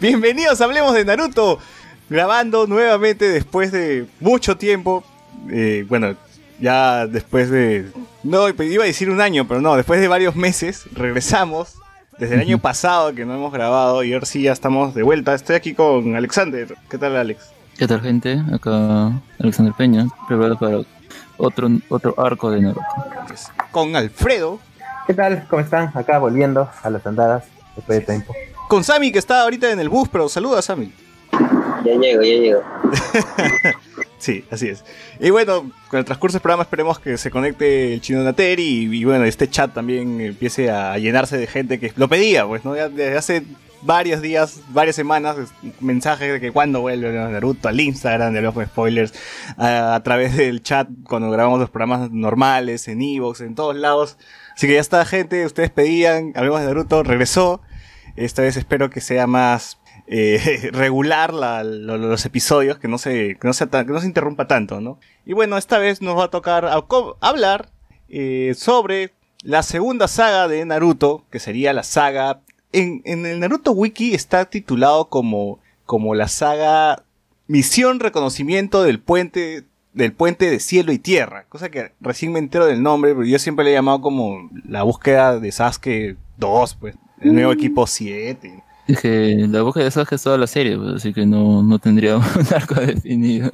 Bienvenidos, hablemos de Naruto. Grabando nuevamente después de mucho tiempo. Eh, bueno, ya después de. No, iba a decir un año, pero no, después de varios meses regresamos. Desde el año pasado que no hemos grabado y ahora sí ya estamos de vuelta. Estoy aquí con Alexander. ¿Qué tal, Alex? ¿Qué tal, gente? Acá Alexander Peña, preparado para otro, otro arco de Naruto. Con Alfredo. ¿Qué tal? ¿Cómo están? Acá volviendo a las andadas después de tiempo. Con Sammy, que está ahorita en el bus, pero saluda, Sammy. Ya llego, ya llego. sí, así es. Y bueno, con el transcurso del programa esperemos que se conecte el chino Nateri y, y, bueno, este chat también empiece a llenarse de gente que lo pedía, pues, ¿no? Ya desde hace varios días, varias semanas, mensajes de que cuando vuelve Naruto al Instagram de los spoilers, a, a, través del chat cuando grabamos los programas normales, en Evox, en todos lados. Así que ya está, gente, ustedes pedían, hablemos de Naruto, regresó. Esta vez espero que sea más eh, regular la, lo, los episodios, que no, se, que, no se interrumpa tanto, ¿no? Y bueno, esta vez nos va a tocar hablar eh, sobre la segunda saga de Naruto, que sería la saga... En, en, el Naruto Wiki está titulado como, como la saga Misión Reconocimiento del Puente del puente de cielo y tierra, cosa que recién me entero del nombre, pero yo siempre le he llamado como la búsqueda de Sasuke 2, pues, el nuevo equipo 7. Dije, la búsqueda de Sasuke es toda la serie, pues, así que no, no tendría un arco definido.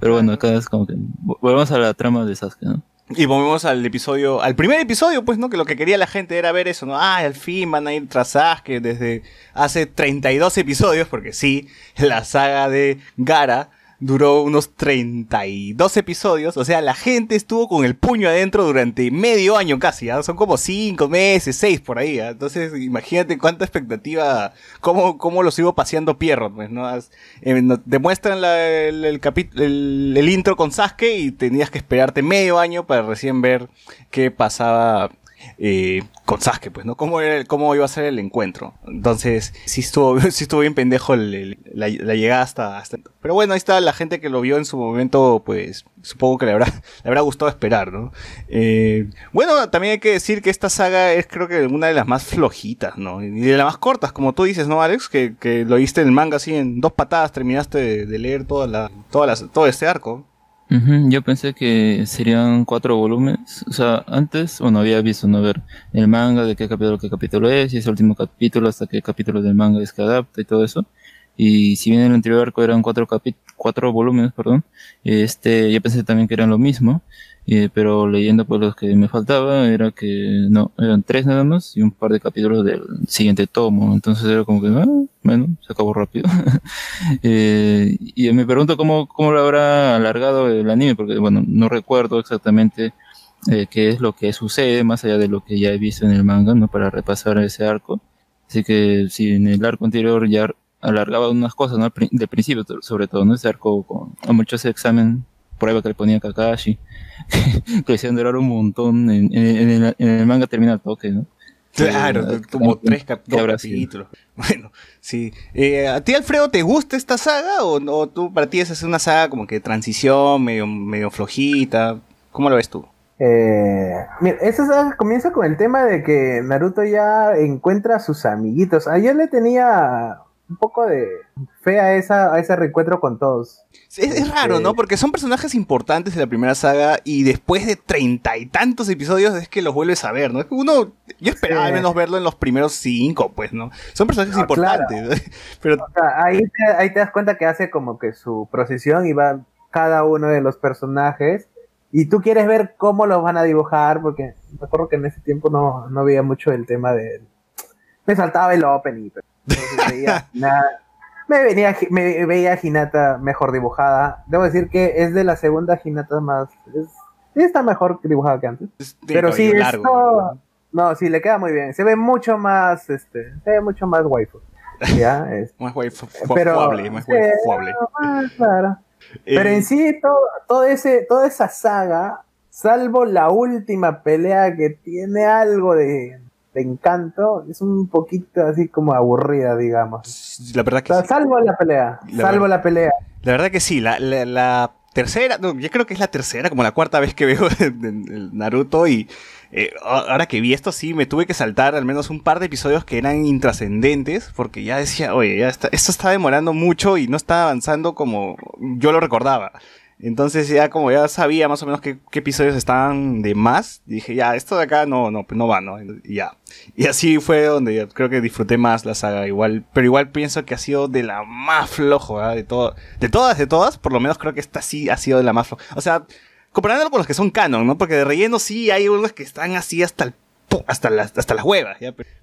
Pero bueno, acá es como que volvemos a la trama de Sasuke, ¿no? Y volvemos al episodio, al primer episodio, pues, ¿no? Que lo que quería la gente era ver eso, ¿no? Ah, al fin van a ir tras Sasuke desde hace 32 episodios, porque sí, la saga de Gara duró unos 32 episodios. O sea, la gente estuvo con el puño adentro durante medio año casi. ¿eh? Son como 5 meses, 6 por ahí. ¿eh? Entonces, imagínate cuánta expectativa, cómo, cómo los iba paseando Pierrot. Pues, ¿no? Eh, demuestran la, el, el, el, intro con Sasuke y tenías que esperarte medio año para recién ver qué pasaba eh, con Sasuke, pues, ¿no? ¿Cómo, ¿Cómo iba a ser el encuentro? Entonces, sí estuvo, sí estuvo bien pendejo la, llegada hasta, hasta... Pero bueno, ahí está la gente que lo vio en su momento, pues, supongo que le habrá, le habrá gustado esperar, ¿no? Eh, bueno, también hay que decir que esta saga es creo que una de las más flojitas, ¿no? Y de las más cortas, como tú dices, ¿no, Alex? Que, lo viste en el manga así en dos patadas, terminaste de, de leer toda la, toda la, todo este arco. Uh. Yo pensé que serían cuatro volúmenes. O sea, antes, bueno, había visto, ¿no? Ver el manga, de qué capítulo, qué capítulo es, y ese último capítulo, hasta qué capítulo del manga es que adapta y todo eso. Y si bien en el anterior arco eran cuatro, cuatro volúmenes, perdón, este, yo pensé también que eran lo mismo. Eh, pero leyendo por los que me faltaba era que no, eran tres nada más y un par de capítulos del siguiente tomo. Entonces era como que, ah, bueno, se acabó rápido. eh, y me pregunto cómo, cómo lo habrá alargado el anime, porque bueno, no recuerdo exactamente eh, qué es lo que sucede más allá de lo que ya he visto en el manga, ¿no? Para repasar ese arco. Así que si en el arco anterior ya alargaba unas cosas, ¿no? De principio, sobre todo, ¿no? Ese arco con, con mucho ese examen prueba que le ponía Kakashi, que decían durar un montón, en, en, en, el, en, el, manga termina el toque, ¿no? Claro, eh, como tres cap capítulos. Bueno, sí. Eh, ¿A ti, Alfredo, te gusta esta saga o, o tú para ti es una saga como que transición, medio, medio flojita? ¿Cómo lo ves tú? Eh, mira, esta saga comienza con el tema de que Naruto ya encuentra a sus amiguitos. Ayer le tenía un poco de fe a, esa, a ese reencuentro con todos. Es, es raro, ¿no? Porque son personajes importantes de la primera saga y después de treinta y tantos episodios es que los vuelves a ver, ¿no? Es que uno, yo esperaba sí. al menos verlo en los primeros cinco, pues, ¿no? Son personajes no, importantes. Claro. Pero... O sea, ahí, te, ahí te das cuenta que hace como que su procesión y va cada uno de los personajes y tú quieres ver cómo los van a dibujar, porque recuerdo que en ese tiempo no, no veía mucho el tema de... Me saltaba el opening, pero veía nada. Me, venía, me veía a Hinata mejor dibujada. Debo decir que es de la segunda Hinata más. Es, está mejor dibujada que antes. Es Pero sí, largo, esto, no, sí, le queda muy bien. Se ve mucho más, este, se ve mucho más waifu. ¿ya? Es, más waifu, pero, más waifuable. Más, claro. Eh, pero en sí, todo, todo ese, toda esa saga, salvo la última pelea que tiene algo de, de encanto es un poquito así como aburrida, digamos. La verdad que o sea, sí. Salvo la pelea, La salvo verdad- la pelea. La verdad que sí, la, la, la- tercera, no, yo creo que es la tercera, como la cuarta vez que veo Naruto y eh, ahora que vi esto sí me tuve que saltar al menos un par de episodios que eran intrascendentes porque ya decía, oye, ya está, esto está demorando mucho y no está avanzando como yo lo recordaba. Entonces ya como ya sabía más o menos qué, qué episodios estaban de más, dije, ya, esto de acá no, no, no va, ¿no? Y ya. Y así fue donde creo que disfruté más la saga igual, pero igual pienso que ha sido de la más flojo. De todo, de todas, de todas, por lo menos creo que esta sí ha sido de la más floja. O sea, comparándolo con los que son canon, ¿no? Porque de relleno sí hay unos que están así hasta el hasta las hasta las huevas.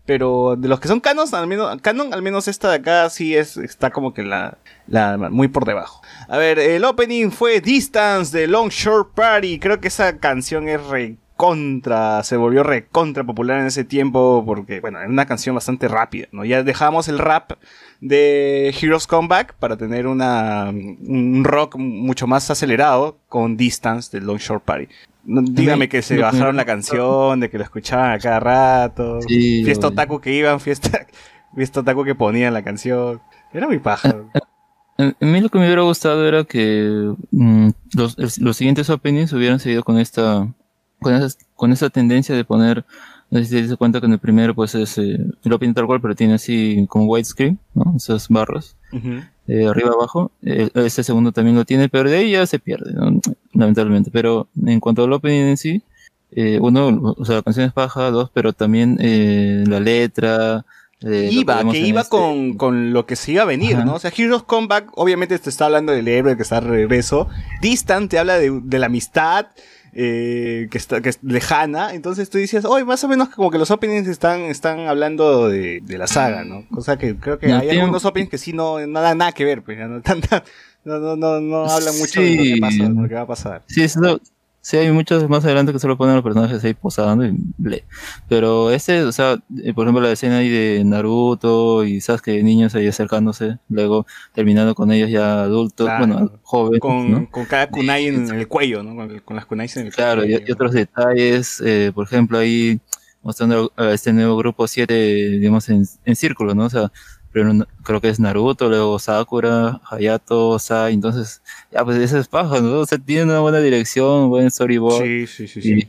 Pero de los que son canon, al menos canon, al menos esta de acá sí es está como que la la muy por debajo. A ver, el opening fue Distance de Longshore Party. Creo que esa canción es recontra, se volvió recontra popular en ese tiempo porque, bueno, era una canción bastante rápida, ¿no? Ya dejamos el rap de Heroes Comeback para tener una, un rock mucho más acelerado con Distance de Longshore Party. No, dígame que se bajaron la canción, de que lo escuchaban a cada rato. Sí, fiesta oye. otaku que iban, fiesta, fiesta otaku que ponían la canción. Era muy paja. A a mí lo que me hubiera gustado era que mm, los, los siguientes openings hubieran seguido con esta con esa, con esa tendencia de poner, no sé si te das cuenta que en el primero pues es eh, el opening tal cual, pero tiene así como widescreen, ¿no? Esas barras, Ujú. Eh, arriba abajo. Eh, este segundo también lo tiene, pero de ahí ya se pierde, ¿no? lamentablemente. Pero en cuanto al opening en sí, eh, uno, o sea, la canción es paja, dos, pero también eh, la letra. eh, iba, vemos que iba este- con, con lo que se iba a venir, Ajá. ¿no? O sea, Heroes Comeback, obviamente te está hablando del héroe que está de regreso. Distant te habla de, de la amistad, eh, que, está, que es lejana. Entonces tú dices, oye, más o menos como que los openings están, están hablando de, de la saga, ¿no? Cosa que creo que No, hay tiene- algunos openings que sí no, no dan nada que ver, pues, ya no, no, no, no, no hablan mucho de, lo que pasa, de lo que va a pasar. Sí, eso, sí, hay muchos más adelante que solo ponen los personajes ahí posando y ble. Pero este, o sea, eh, por ejemplo, la escena ahí de Naruto y Sasuke, niños ahí acercándose, luego terminando con ellos ya adultos, Claro. bueno, jóvenes, Con, ¿no? con cada kunai en el cuello, ¿no? Con, con las kunais en el Claro, y, cuello. y otros detalles, eh, por ejemplo, ahí mostrando a este nuevo grupo 7, digamos, en, en círculo, ¿no? O sea, primero creo que es Naruto, luego Sakura, Hayato, Sai, entonces, ya, pues esa es paja, ¿no? O sea, tiene una buena dirección, buen storyboard. Sí, sí, sí, sí. y,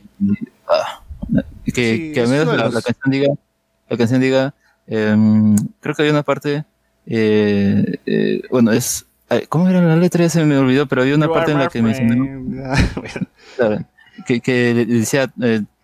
ah, que, Sí, que al menos la, canción diga, la canción diga, em, creo que hay una parte, eh, eh, bueno, es, ¿cómo era la letra? Ya se me olvidó, pero había una You parte en la que claro, que, que decía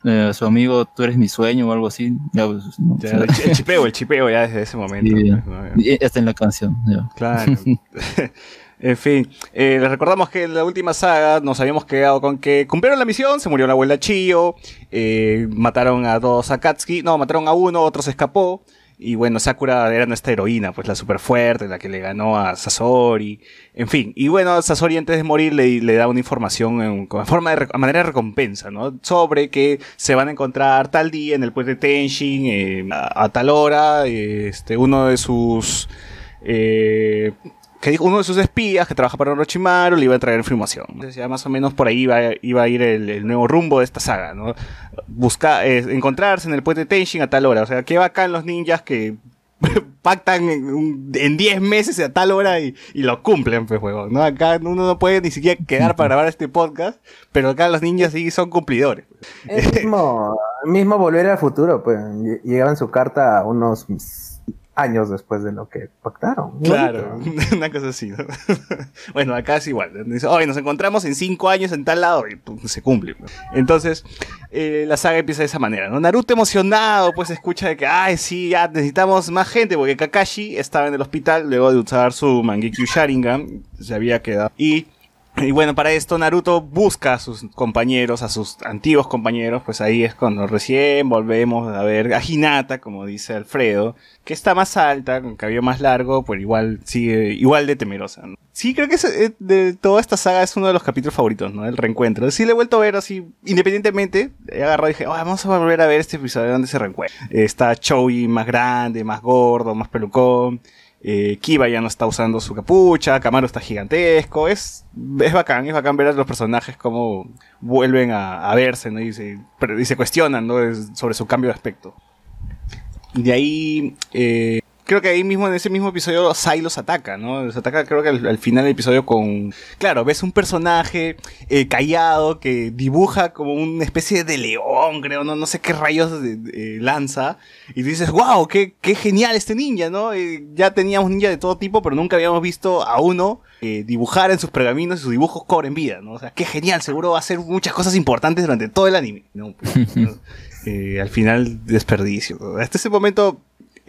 eh, su amigo, tú eres mi sueño o algo así, ya, pues, no, Ya, el chi- el chipeo, el chipeo ya desde ese momento. Sí. pues, ¿no? y hasta en la canción, ya. Claro. en fin, eh, les recordamos que en la última saga nos habíamos quedado con que cumplieron la misión, se murió la abuela Chio, eh, mataron a dos Akatsuki, no, mataron a uno, otro se escapó. Y bueno, Sakura era nuestra heroína, pues la super fuerte, la que le ganó a Sasori. En fin, y bueno, Sasori antes de morir le, da una información en, forma de, a manera de recompensa, ¿no? Sobre que se van a encontrar tal día en el puente Tenshin, eh, a, a tal hora, eh, este, uno de sus... eh, que dijo uno de sus espías que trabaja para Orochimaru le iba a traer información. Entonces ya más o menos por ahí iba, iba a ir el, el nuevo rumbo de esta saga, ¿no? Buscar, encontrarse en el puente Tenshin a tal hora. O sea, qué bacán los ninjas que pactan en un- en 10 meses a tal hora y, y lo cumplen, pues, huevón, ¿no? Acá uno no puede ni siquiera quedar para grabar este podcast, pero acá los ninjas sí son cumplidores. Es mismo, mismo volver al futuro, pues lle- llegaban su carta unos años después de lo que pactaron. Claro, Bonito. una cosa así, ¿no? bueno, acá es igual. Dice, oye, nos encontramos en cinco años en tal lado y pum, se cumple. ¿no? Entonces, eh, la saga empieza de esa manera, ¿no? Naruto emocionado, pues escucha de que, ay, sí, ya necesitamos más gente, porque Kakashi estaba en el hospital luego de usar su Mangekyo Sharingan, se había quedado. Y y bueno, para esto Naruto busca a sus compañeros, a sus antiguos compañeros, pues ahí es cuando recién volvemos a ver a Hinata, como dice Alfredo, que está más alta, con cabello más largo, pero igual sigue igual de temerosa. ¿no? Sí, creo que eh, de toda esta saga es uno de los capítulos favoritos, ¿no? El reencuentro. Sí le he vuelto a ver así, independientemente, he agarrado y dije, "Ah, vamos a volver a ver este episodio donde se reencuentra. Está Choi más grande, más gordo, más pelucón. Eh, Kiba ya no está usando su capucha, Kamaru está gigantesco, es, es bacán, es bacán ver a los personajes cómo vuelven a, verse, ¿no? Y se, y se cuestionan, ¿no? Sobre su cambio de aspecto. De ahí, eh, creo que ahí mismo, en ese mismo episodio, Sai los ataca, ¿no? Los ataca creo que al, al final del episodio con... Claro, ves un personaje eh, callado que dibuja como una especie de león, creo, no, no sé qué rayos de- de- eh, lanza. Y dices, wow, qué, qué genial este ninja, ¿no? Eh, ya teníamos ninja de todo tipo, pero nunca habíamos visto a uno eh, dibujar en sus pergaminos y sus dibujos cobren vida, ¿no? O sea, qué genial, seguro va a hacer muchas cosas importantes durante todo el anime. No, pues, no. Al final, desperdicio. Hasta ese momento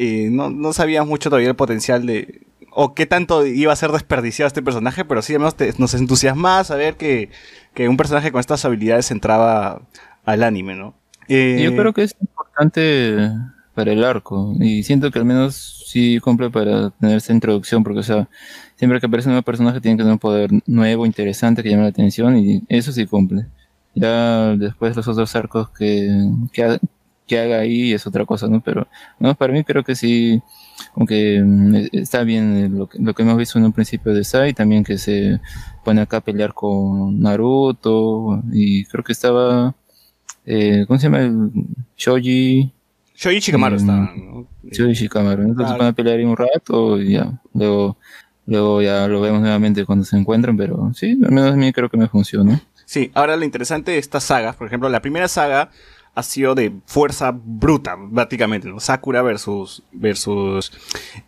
eh, no, no sabíamos mucho todavía el potencial de... O qué tanto iba a ser desperdiciado este personaje, pero sí menos te- nos entusiasmaba saber que, que un personaje con estas habilidades entraba al anime, ¿no? Eh, Yo creo que es importante para el arco y siento que al menos sí cumple para tener esa introducción porque o sea siempre que aparece un nuevo personaje tiene que tener un poder nuevo interesante que llame la atención y eso sí cumple ya después los otros arcos que, que, que haga ahí es otra cosa no pero no para mí creo que sí aunque mm, está bien eh, lo que, lo que hemos visto en un principio de Sai también que se pone acá a pelear con Naruto y creo que estaba eh, ¿cómo se llama? el Shoji Shoji Shikamaru Mm, estaba, ¿no? Shoji Shikamaru. Entonces Claro. van a pelear ahí un rato y ya. Luego, luego ya lo vemos nuevamente cuando se encuentran, pero sí, al menos a mí creo que me funciona. Sí, ahora lo interesante de estas sagas, por ejemplo, la primera saga ha sido de fuerza bruta, prácticamente, ¿no? Sakura versus, versus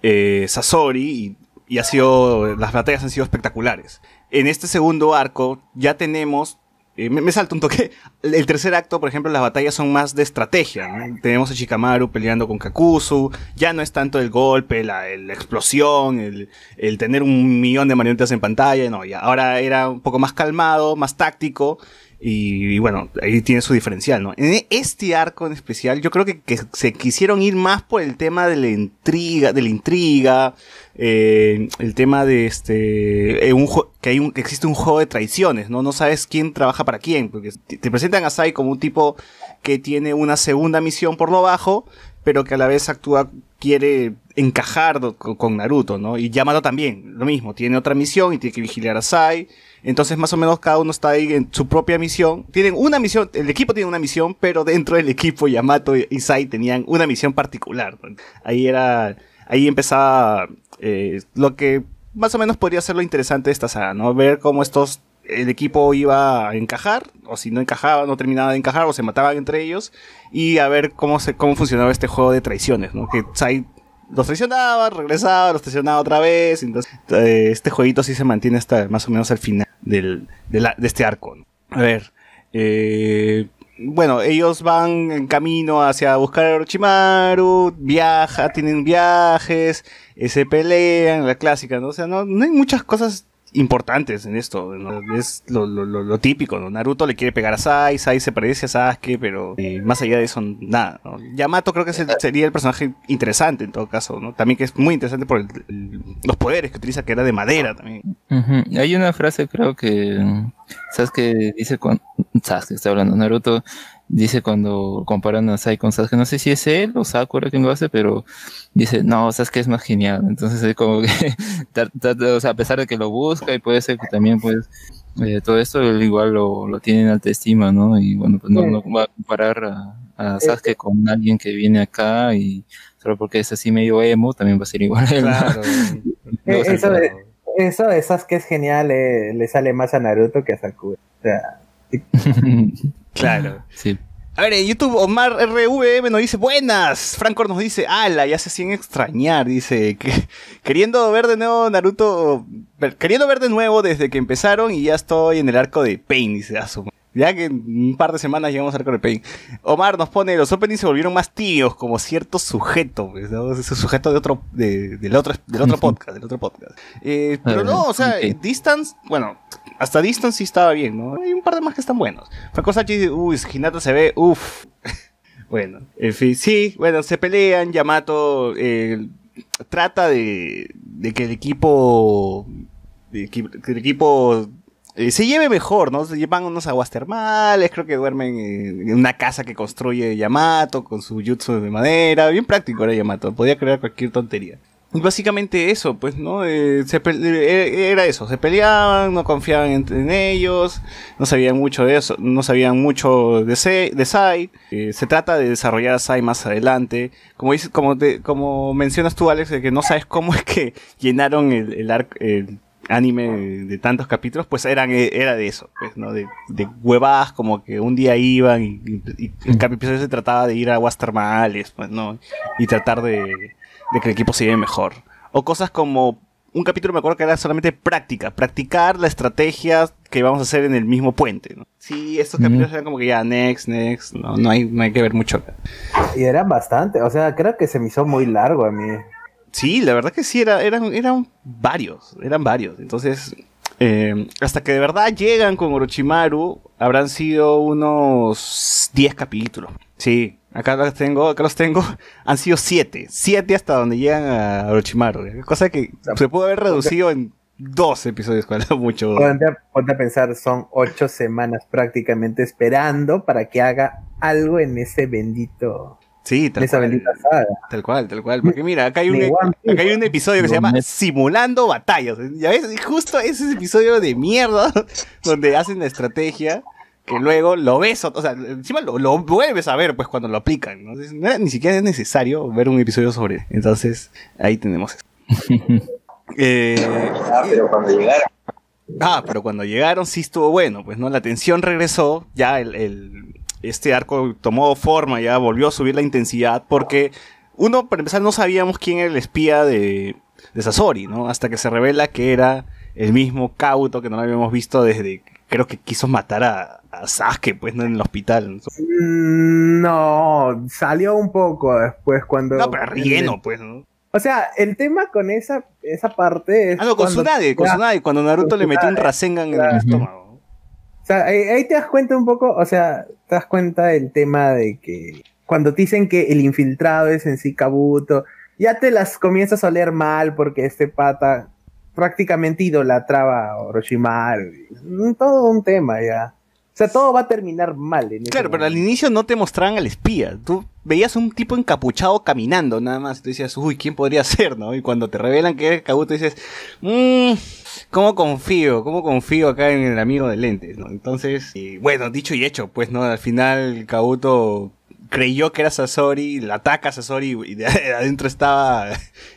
eh, Sasori y, ha sido, las batallas han sido espectaculares. En este segundo arco ya tenemos, eh, me, salto un toque, el tercer acto, por ejemplo, las batallas son más de estrategia. Tenemos a Shikamaru peleando con Kakuzu, ya no es tanto el golpe, la explosión, el, el tener un millón de marionetas en pantalla, no, ya ahora era un poco más calmado, más táctico, y, y bueno, ahí tiene su diferencial, ¿no? En este arco en especial, yo creo que, que se quisieron ir más por el tema de la intriga, de la intriga, eh, el tema de este, eh, un que hay un, que existe un juego de traiciones, ¿no? No sabes quién trabaja para quién, porque te presentan a Sai como un tipo que tiene una segunda misión por lo bajo, pero que a la vez actúa, quiere encajar con, Naruto, ¿no? Y Yamato también, lo mismo, tiene otra misión y tiene que vigilar a Sai. Entonces, más o menos, cada uno está ahí en su propia misión. Tienen una misión, el equipo tiene una misión, pero dentro del equipo Yamato y Sai tenían una misión particular. Ahí era, ahí empezaba eh, lo que más o menos podría ser lo interesante de esta saga, ¿no? Ver cómo estos, el equipo iba a encajar, o si no encajaba, no terminaba de encajar, o se mataban entre ellos, y a ver cómo se, cómo funcionaba este juego de traiciones, ¿no? Que Sai los traicionaba, regresaba, los traicionaba otra vez, entonces eh, este jueguito sí se mantiene hasta más o menos al final del, de, la- de este arco. ¿no? A ver, eh, bueno, ellos van en camino hacia buscar a Orochimaru, viaja, tienen viajes, eh, se pelean, la clásica, ¿no? O sea, no, no hay muchas cosas importantes en esto. Es lo, típico, ¿no? Naruto le quiere pegar a Sai, Sai se parece a Sasuke, pero eh, más allá de eso, nada. Yamato creo que sería el personaje interesante en todo caso, ¿no? También que es muy interesante por el- los poderes que utiliza, que era de madera también. Hay una frase, creo que. Sasuke dice cuando. Sasuke está hablando. Naruto dice cuando comparan a Sai con Sasuke. No sé si es él o Sakura quien lo hace, pero dice, no, Sasuke es más genial. Entonces es como que. o sea, a pesar de que lo busca y puede ser que también, pues. eh, todo esto él igual lo, lo tiene en alta estima, ¿no? Y bueno, pues no, va a comparar a, a Sasuke con alguien que viene acá y solo porque es así medio emo, también va a ser igual a él. se eso de- Eso de Sasuke es genial, eh, le sale más a Naruto que a Sakura. O sea, claro. sí. A ver, en YouTube Omar RVM nos dice, buenas. Franco nos dice, ala, ya se hacían extrañar, dice, que, queriendo ver de nuevo Naruto, queriendo ver de nuevo desde que empezaron y ya estoy en el arco de Pain, dice, a su- ya que en un par de semanas llegamos al arco de Pain. Omar nos pone, los openings se volvieron más tíos, como cierto sujeto, pues, ¿no? Ese sujeto de otro, de- del otro, del otro podcast, del otro podcast. Eh, pero no, o sea. Distance, bueno, hasta Distance sí estaba bien, ¿no? Hay un par de más que están buenos. Franco Sachi dice, uy, Hinata se ve, uff. bueno, en fin, sí, bueno, se pelean, Yamato eh, trata de, que el equipo, el equipo eh, se lleve mejor, ¿no? Se llevan unos aguas termales, creo que duermen en en una casa que construye Yamato con su jutsu de madera, bien práctico era Yamato, podía crear cualquier tontería. Y básicamente eso, pues, ¿no? Eh, se pe- eh, era eso, se peleaban, no confiaban en, en ellos, no sabían mucho de eso, no sabían mucho de, de Sai. Eh, se trata de desarrollar a Sai más adelante. Como dices, como, te- como mencionas tú, Alex, de que no sabes cómo es que llenaron el, el, el anime de, tantos capítulos, pues eran, eh, era de eso, pues, ¿no? De, de huevadas, como que un día iban y, el cap- episodio se trataba de ir a aguas termales, pues, ¿no? Y tratar de, de que el equipo se lleve mejor. O cosas como un capítulo me acuerdo que era solamente práctica, practicar la estrategia que vamos a hacer en el mismo puente, ¿no? Sí, estos capítulos eran como que ya, next, next, no, no hay, no hay que ver mucho. Y eran bastante, o sea, creo que se me hizo muy largo a mí. Sí, la verdad que sí, era, eran, eran varios, eran varios. Entonces, eh, hasta que de verdad llegan con Orochimaru, habrán sido unos 10 capítulos. Sí, acá los tengo, acá los tengo, han sido 7, 7 hasta donde llegan a Orochimaru. Cosa que se pudo haber reducido en dos episodios, cuando mucho. Ponte a, ponte a pensar, son ocho semanas prácticamente esperando para que haga algo en ese bendito, Sí, en tal esa cual, bendita saga. tal cual, tal cual. Porque mira, acá hay un, Piece. acá hay un episodio que se llama Simulando Batallas. Ya ves, Y justo ese episodio de mierda donde hacen la estrategia que luego lo ves, o sea, encima lo, lo vuelves a ver pues cuando lo aplican. ¿no? Entonces, no era- ni siquiera es necesario ver un episodio sobre. Entonces, ahí tenemos eso. Eh, Ah, pero cuando llegaron, Ah, pero cuando llegaron sí estuvo bueno, pues no, la tensión regresó, ya el, el- este arco tomó forma, ya volvió a subir la intensidad, porque uno, para empezar, no sabíamos quién era el espía de, de Sasori, ¿no? Hasta que se revela que era el mismo Kauto que no lo habíamos visto desde, creo que quiso matar a, a Sasuke, pues, ¿no? En el hospital. No, salió un poco después cuando... No, pero relleno, pues, ¿no? O sea, el tema con esa, esa parte es... Ah, no, con Tsunade, con Tsunade, cuando Naruto le metió un Rasengan en el estómago. O sea, ahí, ahí te das cuenta un poco, o sea, te das cuenta del tema de que cuando te dicen que el infiltrado es en sí Kabuto, ya te las comienzas a oler mal porque este pata prácticamente idolatraba a Orochimaru. Mm, Todo un tema ya. O sea, todo va a terminar mal. En Claro, pero al inicio no te mostraban al espía. Tú veías un tipo encapuchado caminando nada más. Y tú decías, uy, ¿quién podría ser, no? Y cuando te revelan que es Kabuto dices, mmm, ¿cómo confío? ¿Cómo confío acá en el amigo de lentes, no? Entonces, y bueno, dicho y hecho, pues, ¿no? Al final Kabuto creyó que era Sasori, la ataca a Sasori y de adentro estaba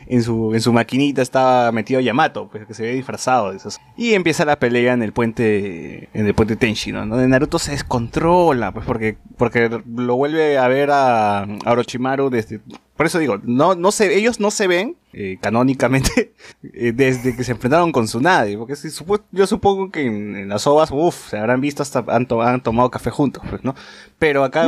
en su, en su maquinita estaba metido Yamato, pues que se ve disfrazado de. Y empieza la pelea en el puente en el puente Tenshi, ¿no? Donde Naruto se descontrola, pues porque porque lo vuelve a ver a, a Orochimaru desde por eso digo, no, no se, ellos no se ven eh, canónicamente eh, desde que se enfrentaron con Tsunade, porque si supo- yo supongo que en, en las ovas, uff, se habrán visto hasta han, to- han tomado café juntos, pues, ¿no? Pero acá,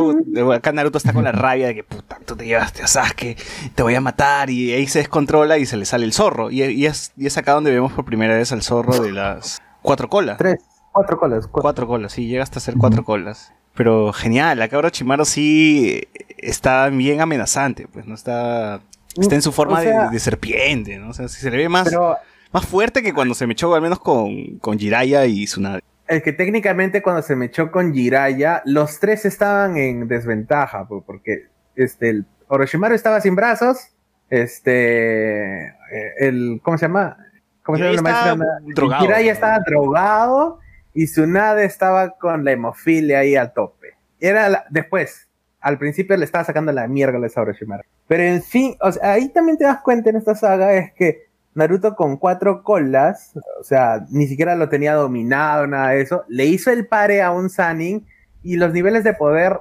acá Naruto está con la rabia de que, puta, tú te llevaste a Sasuke, te voy a matar, y ahí se descontrola y se le sale el zorro, y, y es, y es acá donde vemos por primera vez al zorro de las cuatro colas. Tres, cuatro colas. cuatro. Cuatro colas, sí, llega hasta ser cuatro colas. Pero genial, acá Orochimaru sí eh, está bien amenazante, pues no está... Está en su forma O sea, de, de serpiente, ¿no? O sea, si se le ve más, Pero más fuerte que cuando se me echó al menos con, con Jiraiya y Tsunade. es que técnicamente cuando se me echó con Jiraiya, los tres estaban en desventaja, pues, porque este, el Orochimaru estaba sin brazos, este, eh, el, ¿cómo se llama? ¿Cómo se llama la maestra? estaba drogado. Jiraiya estaba drogado y Tsunade estaba con la hemofilia ahí a tope. Era la- después, al principio le estaba sacando la mierda a Orochimaru. Pero en fin, o sea, ahí también te das cuenta en esta saga es que Naruto con cuatro colas, o sea, ni siquiera lo tenía dominado, nada de eso, le hizo el pare a un Sanin y los niveles de poder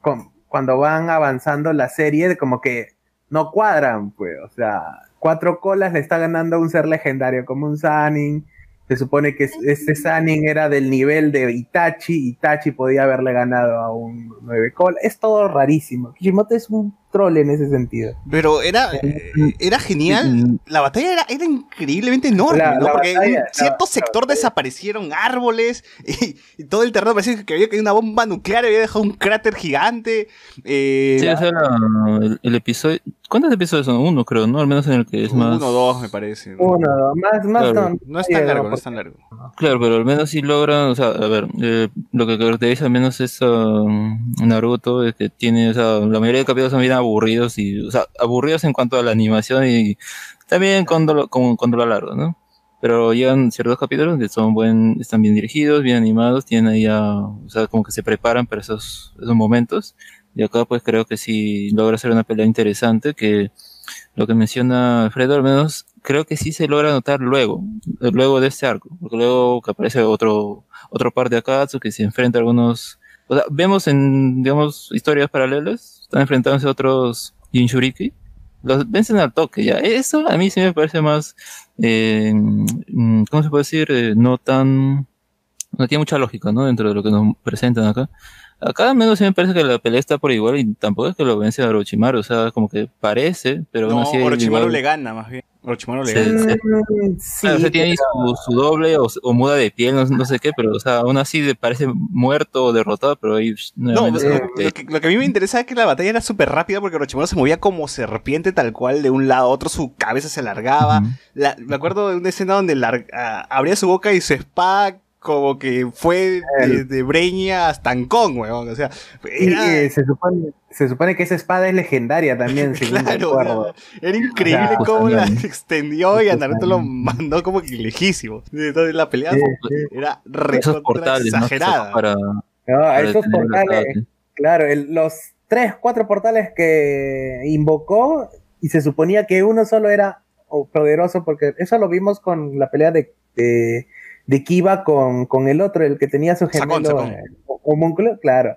con- cuando van avanzando la serie como que no cuadran, pues, o sea, cuatro colas le está ganando a un ser legendario como un Sanin, se supone que es- este Sanin era del nivel de Itachi, Itachi podía haberle ganado a un nueve colas, es todo rarísimo, Kishimoto es un troll en ese sentido. Pero era, eh, era genial. La batalla era, era increíblemente enorme, La- ¿no? la Porque en batalla- cierto la sector desaparecieron árboles y, y todo el terreno parecía que había caído una bomba nuclear, había dejado un cráter gigante. eh, Sí, o sea, el episodio. ¿Cuántos episodios son? Uno, creo, ¿no? Al menos en el que es más. uno o dos, me parece. Uno, dos, más, más Claro. no, No es tan largo, no es tan largo. Claro, pero al menos sí logran, o sea, a ver, eh, lo que caracteriza al menos es um, Naruto, es que tiene, o sea, la mayoría de capítulos son bien aburridos y, o sea, aburridos en cuanto a la animación y También cuando lo, con, cuando lo largo, ¿no? Pero llegan ciertos capítulos que son buen, están bien dirigidos, bien animados, tienen ahí o sea, como que se preparan para esos, esos momentos. Y acá pues creo que sí logra hacer una pelea interesante, que lo que menciona Alfredo al menos creo que sí se logra notar luego, luego de este arco, porque luego que aparece otro, otro par de Akatsu que se enfrenta a algunos, o sea, vemos en, digamos, historias paralelas, están enfrentándose a otros Jinchuriki, los vencen al toque ya. Eso a mí sí me parece más, eh, mm, ¿cómo se puede decir? Eh, no tan, no tiene mucha lógica, ¿no? Dentro de lo que nos presentan acá. Acá al menos sí me parece que la pelea está por igual y tampoco es que lo vence a Orochimaru, o sea, como que parece, pero aún así... Orochimaru igual- le gana, más bien. Orochimaru le Sí, gana. sí. Mm, sí, Claro, o sea, tiene pero- su, su doble o, o muda de piel, no, no sé qué, pero o sea, aún así le parece muerto o derrotado, pero ahí psh, No, nuevamente lo, que- lo que, lo que a mí me interesa es que la batalla era súper rápida porque Orochimaru se movía como serpiente tal cual de un lado a otro, su cabeza se alargaba. La- me acuerdo de una escena donde lar- ah, abría su boca y su espada como que fue de, El- de Breña hasta Ancón, weón. O sea, y, era, eh, se, supone, se supone que esa espada es legendaria también, según claro, sea, era increíble sea, cómo la extendió y a Naruto lo mandó como que lejísimo. Entonces la pelea Sí, fue- sí. era esos portales, ¿no? Que exagerada. para, No, para esos el portales, claro, el- los tres, cuatro portales que invocó y se suponía que uno solo era poderoso porque eso lo vimos con la pelea de, de, de Kiba con, con el otro, el que tenía su Sacón, gemelo Sacón. eh, homúnculo, claro.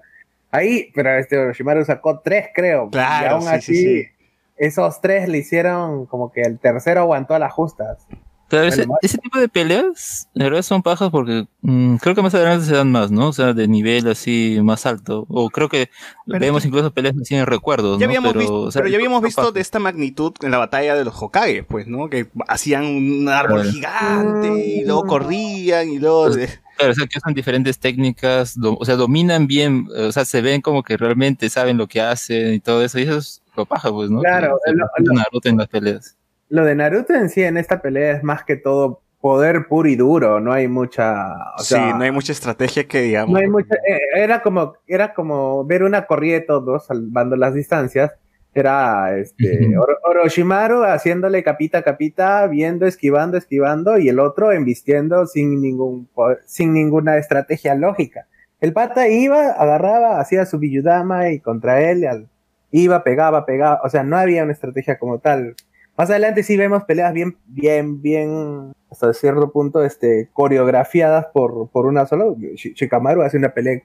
Ahí, pero este Orochimaru sacó tres, creo. Claro, y aún sí, así, sí, sí. esos tres le hicieron como que el tercero aguantó a las justas. Claro, ese, ese tipo de peleas, la verdad son pajas porque mm, creo que más adelante se dan más, ¿no? O sea, de nivel así más alto. O creo que Pero vemos incluso peleas así en recuerdos, Ya ¿no? habíamos pero, visto, o sea, pero ya habíamos visto de esta magnitud en la batalla de los Hokage, pues, ¿no? Que hacían un árbol Claro. gigante y luego Mm. corrían y luego... Pues, Claro, o sea, que usan diferentes técnicas, do- o sea, dominan bien, o sea, se ven como que realmente saben lo que hacen y todo eso, y eso es lo paja, pues, ¿no? Claro, Que lo- Naruto en las peleas. Lo de Naruto en sí en esta pelea es más que todo poder puro y duro, no hay mucha... O sí, sea, no hay mucha estrategia que digamos. No hay mucha, eh, era como era como ver una corrida de todos salvando las distancias. Era este. Oro- Orochimaru haciéndole capita a capita, viendo, esquivando, esquivando, y el otro embistiendo sin ningún sin ninguna estrategia lógica. El pata iba, agarraba, hacía su Biyudama y contra él al- iba, pegaba, pegaba, o sea, no había una estrategia como tal. Más adelante sí vemos peleas bien, bien, bien, hasta cierto punto, este, coreografiadas por, por una sola. Shi- Shikamaru hace una pelea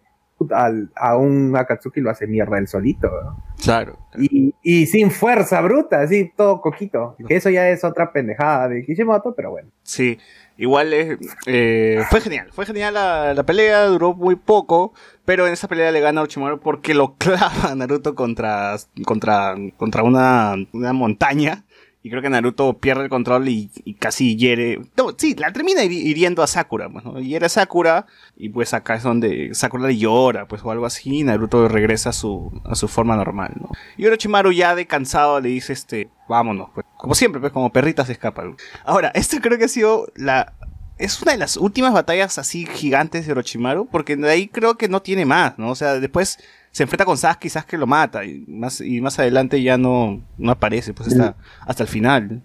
al- a un Akatsuki lo hace mierda él solito. ¿no? Claro. Y, y sin fuerza bruta, así, todo coquito. Que eso ya es otra pendejada de Kishimoto, pero bueno. Sí, igual es, eh, fue genial, fue genial la, la pelea, duró muy poco, pero en esa pelea le gana Orochimaru porque lo clava a Naruto contra, contra, contra una, una montaña. Y creo que Naruto pierde el control y, casi hiere. No, sí, la termina hiri- hiriendo a Sakura. Pues, ¿no? Hiere a Sakura. Y pues acá es donde Sakura le llora, pues, o algo así. Y Naruto regresa a su, a su forma normal, ¿no? Y Orochimaru ya de cansado le dice, este, vámonos, pues. Como siempre, pues, como perrita se escapa. Ahora, esto creo que ha sido la... Es una de las últimas batallas así gigantes de Orochimaru, porque de ahí creo que no tiene más, ¿no? O sea, después se enfrenta con Sasuke y Sasuke lo mata, y más, y más adelante ya no, no aparece, pues hasta, hasta el final.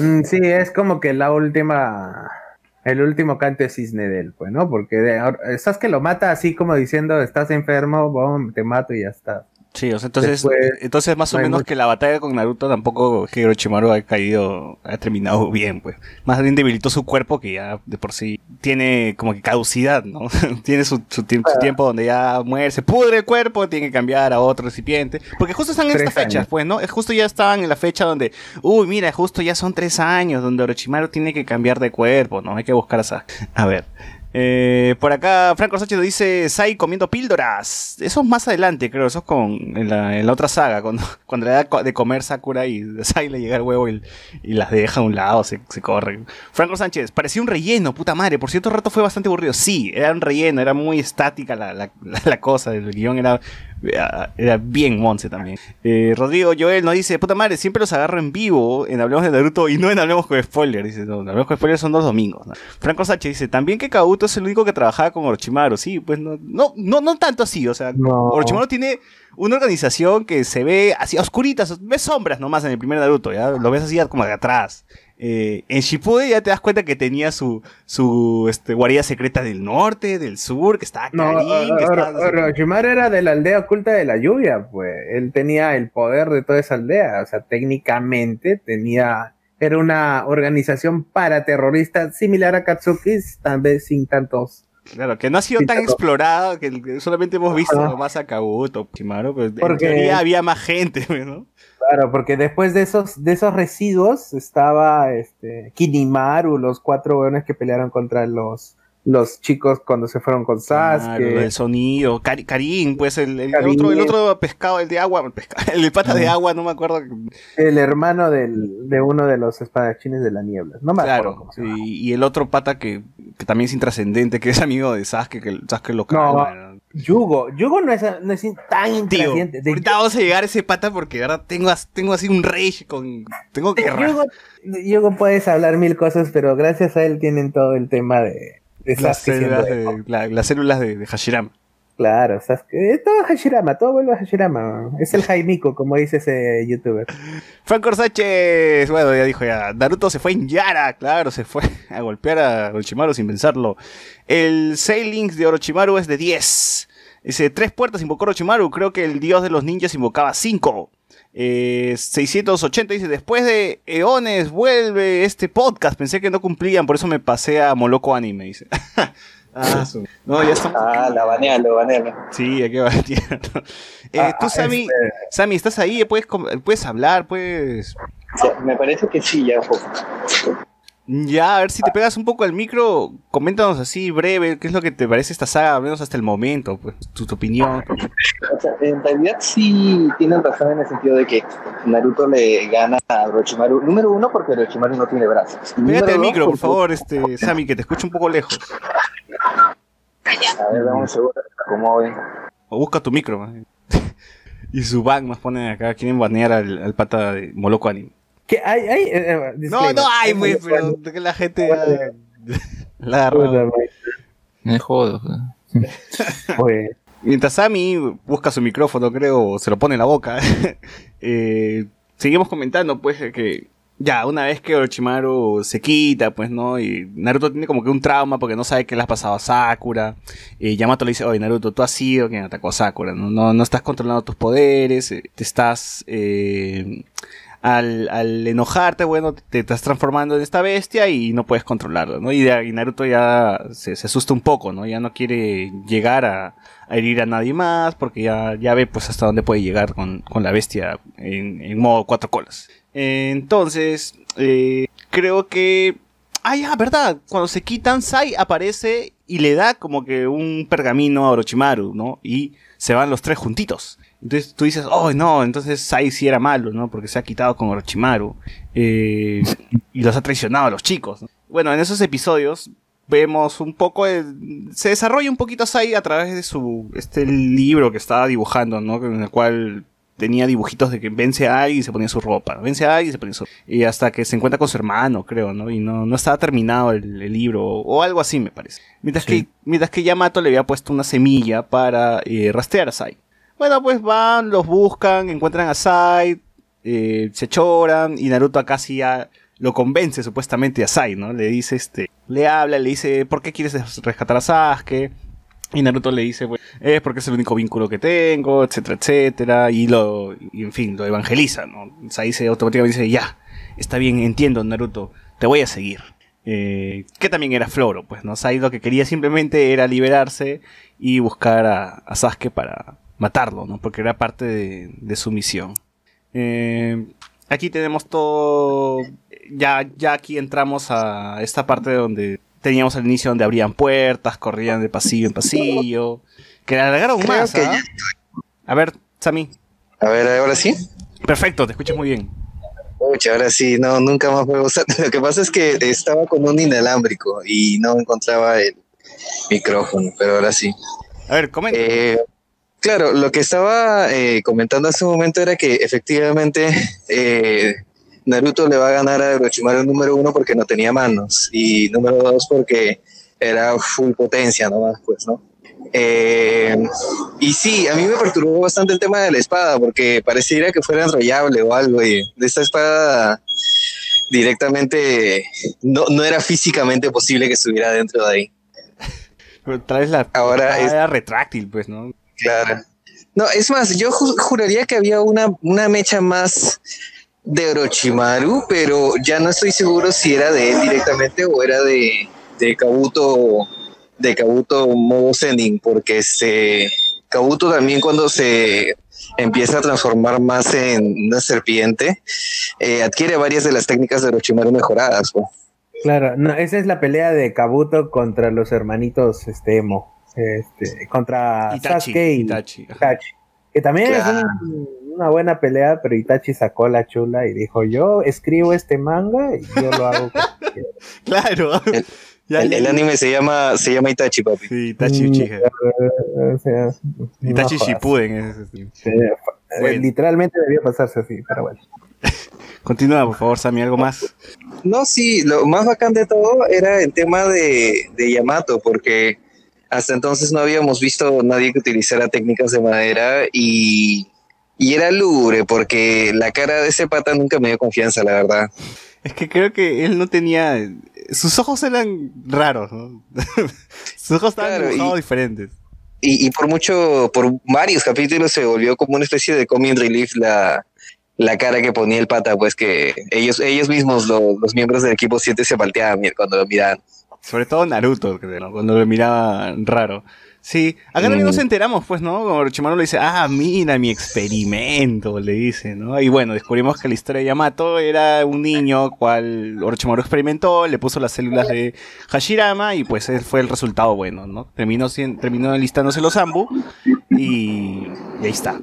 Mm, sí, es como que la última. El último canto de cisne de pues, ¿no? Porque de, que lo mata así como diciendo, estás enfermo, bom, te mato y ya está. Sí, o sea, entonces, Después, entonces más o no menos mucho. que la batalla con Naruto tampoco que Orochimaru ha caído, ha terminado bien, pues. Más bien debilitó su cuerpo que ya de por sí tiene como que caducidad, ¿no? tiene su, su su tiempo donde ya muere, se pudre el cuerpo, tiene que cambiar a otro recipiente. Porque justo están en Tres estas fechas, pues, ¿no? Justo ya estaban en la fecha donde, uy, mira, justo ya son tres años donde Orochimaru tiene que cambiar de cuerpo, ¿no? Hay que buscar a esa. A ver. Eh, por acá, Franco Sánchez dice Sai comiendo píldoras. Eso es más adelante, creo. Eso es con, en, la, otra saga, cuando, cuando le da de comer Sakura y Sai le llega el huevo y, las deja a un lado, se, se corre. Franco Sánchez, parecía un relleno, puta madre. Por cierto rato fue bastante aburrido. Sí, era un relleno, era muy estática la, la- la cosa. El guion era, era bien monce también. Eh, Rodrigo Joel nos dice, puta madre, siempre los agarro en vivo en Hablemos de Naruto y no en Hablemos con Spoiler. Dice, no, en Hablemos con Spoiler son los domingos. ¿no? Franco Sánchez dice, también que Kabuto es el único que trabajaba con Orochimaru. Sí, pues no, no, no, no tanto así. O sea, No. Orochimaru tiene una organización que se ve así a oscuritas, ves sombras nomás en el primer Naruto, ¿ya? Lo ves así como de atrás. Eh, en Shippuden ya te das cuenta que tenía su, su este, guarida secreta del norte, del sur, que estaba No, Karin, que estaba... Orochimaru era de la aldea oculta de la lluvia, pues. Él tenía el poder de toda esa aldea. O sea, técnicamente tenía. Era una organización paraterrorista similar a Katsukis, tal vez sin tantos. Claro, que no ha sido Sí, tan claro. explorada, que solamente hemos visto Ajá. nomás a Kabuto, pero en Porque- teoría había más gente, ¿no? Claro, porque después de esos, de esos residuos estaba este Kinimaru, los cuatro weones que pelearon contra los, los chicos cuando se fueron con Sasuke. Claro, el sonido, Cari- Karin, pues el, el otro, el otro pescado, el de agua, el, pata de agua, no me acuerdo. El hermano del, de uno de los espadachines de la niebla. No me acuerdo Claro, se llama. y, y el otro pata que, que también es intrascendente, que es amigo de Sasuke, que Sasuke lo calma. ¿no? Yugo. Yugo no es, no es tan Tío, intrascendente. De- ahorita vamos a llegar a ese pata porque ahora tengo, tengo así un rage con... Tengo que... Yugo, Yugo puedes hablar mil cosas, pero gracias a él tienen todo el tema de las células de- de, la- las células de, de Hashirama. Claro, Sasuke. eh, Todo Hashirama, todo vuelve a Hashirama. Es el Jaimico, como dice ese youtuber. Franco Sánchez, bueno, ya dijo ya, Naruto se fue en Yara, claro, se fue a golpear a Orochimaru sin pensarlo. El Sailings de Orochimaru es de 10. Dice, tres puertas invocó Orochimaru, creo que el dios de los ninjas invocaba 5. 680 dice, después de eones vuelve este podcast, pensé que no cumplían, por eso me pasé a Moloco Anime, dice. Ah, no, ya estamos... Ah, la banealo, banealo. Sí, aquí va eh, Ah, Tú, ah, Sammy, este, Sammy, ¿estás ahí? ¿Puedes, puedes hablar? ¿Puedes...? O sea, me parece que sí, ya. Ya, a ver si te pegas un poco al micro, coméntanos así breve, qué es lo que te parece esta saga, al menos hasta el momento, pues, tu, tu opinión. O sea, en realidad sí tienen razón en el sentido de que Naruto le gana a Orochimaru. Número uno, porque Orochimaru no tiene brazos. Pégate al micro, por favor, este, Sammy, que te escucho un poco lejos. A ver, dame un segundo. ¿Cómo ven? O busca tu micro. man. y su ban nos ponen acá, quieren banear al, al pata de Moloco Anime. ¿Qué hay? hay eh, eh, No, no hay, Moloco pero que la gente... La Puta agarra. Me jodo. Oye, Mientras Sammy busca su micrófono, creo, se lo pone en la boca, eh, seguimos comentando, pues, que ya, una vez que Orochimaru se quita, pues, ¿no? Y Naruto tiene como que un trauma porque no sabe qué le ha pasado a Sakura. Y Yamato le dice, oye, Naruto, tú has sido quien atacó a Sakura, ¿no? No, no estás controlando tus poderes, eh, te estás... eh, al, enojarte, bueno, te estás transformando en esta bestia y no puedes controlarlo, ¿no? Y, de- y Naruto ya se, se asusta un poco, ¿no? Ya no quiere llegar a, herir a nadie más porque ya, ya ve pues hasta dónde puede llegar con, con la bestia en, en modo cuatro colas. Entonces, eh, creo que... Ah, ya, verdad. Cuando se quitan, Sai aparece y le da como que un pergamino a Orochimaru, ¿no? Y se van los tres juntitos. Entonces tú dices, oh no, entonces Sai sí era malo, ¿no? Porque se ha quitado con Orochimaru. eh, y los ha traicionado a los chicos. ¿no? Bueno, en esos episodios vemos un poco, de- se desarrolla un poquito Sai a través de su, este libro que estaba dibujando, ¿no? En el cual tenía dibujitos de que vence a alguien y se ponía su ropa, vence a alguien y se ponía su y hasta que se encuentra con su hermano, creo, ¿no? Y no, no estaba terminado el, el libro, o algo así me parece. Mientras, Sí. que, mientras que Yamato le había puesto una semilla para eh, rastrear a Sai. Bueno, pues van, los buscan, encuentran a Sai, eh, se choran y Naruto sí ya lo convence supuestamente a Sai, ¿no? Le dice este, le habla, le dice, ¿por qué quieres rescatar a Sasuke? Y Naruto le dice, pues, es porque es el único vínculo que tengo, etcétera, etcétera, y lo, y en fin, lo evangeliza, ¿no? Sai se automáticamente dice, ya, está bien, entiendo, Naruto, te voy a seguir. Eh, que también era Floro, pues, ¿no? Sai lo que quería simplemente era liberarse y buscar a Sasuke para matarlo, ¿no? Porque era parte de, de su misión. Eh, aquí tenemos todo. Ya, ya aquí entramos a esta parte donde teníamos al inicio donde abrían puertas, corrían de pasillo en pasillo. Que la alargaron Creo más. que ¿ah? A ver, Sammy. A ver, ahora sí. Perfecto, te escuchas muy bien. Pucha, ahora sí, no, nunca más puedo usar. Lo que pasa es que estaba con un inalámbrico y no encontraba el micrófono, pero ahora sí. A ver, comenta. Eh, claro, lo que estaba eh, comentando hace un momento era que efectivamente eh, Naruto le va a ganar a Orochimaru número uno porque no tenía manos y número dos porque era full potencia nomás, pues, ¿no? Eh, y sí, a mí me perturbó bastante el tema de la espada porque pareciera que fuera enrollable o algo y de esta espada directamente no, no era físicamente posible que estuviera dentro de ahí. Pero vez la Ahora ah, es- era retráctil, pues, ¿no? Claro. No, es más, yo ju- juraría que había una, una mecha más de Orochimaru, pero ya no estoy seguro si era de él directamente o era de, de Kabuto, de Kabuto modo Sending, porque se, Kabuto también cuando se empieza a transformar más en una serpiente, eh, adquiere varias de las técnicas de Orochimaru mejoradas. Claro, no, esa es la pelea de Kabuto contra los hermanitos este, Emo. Este, contra Itachi. Sasuke y Itachi. Que también Claro. es un- una buena pelea, pero Itachi sacó la chula y dijo, yo escribo este manga y yo lo hago. como quiero". Claro. El- Ya, El, ya- el anime se llama, se llama Itachi, papi. Sí, Itachi Uchiha. Mm, o sea, Itachi no. Shippuden. es. Sí, eh, Bueno. Literalmente debió pasarse así, pero bueno. Continúa, por favor, Sammy, algo más. No, sí, lo más bacán de todo era el tema de, de Yamato, porque hasta entonces no habíamos visto nadie que utilizara técnicas de madera y, y era lúgubre, porque la cara de ese pata nunca me dio confianza, la verdad. Es que creo que él no tenía. Sus ojos eran raros, ¿no? Sus ojos estaban Claro, y- diferentes. Y, y por mucho, por varios capítulos se volvió como una especie de comic relief la, la cara que ponía el pata, pues que ellos, ellos mismos, lo- los miembros del equipo 7 se palteaban cuando lo miraban. Sobre todo Naruto, cuando lo miraba raro. Sí, acá también Mm. nos enteramos, pues, ¿no? Como Orochimaru le dice, ah, mira mi experimento, le dice, ¿no? Y bueno, descubrimos que la historia de Yamato era un niño cual Orochimaru experimentó, le puso las células de Hashirama y pues ese fue el resultado bueno, ¿no? Terminó, terminó enlistándose los Ambu y, y ahí está.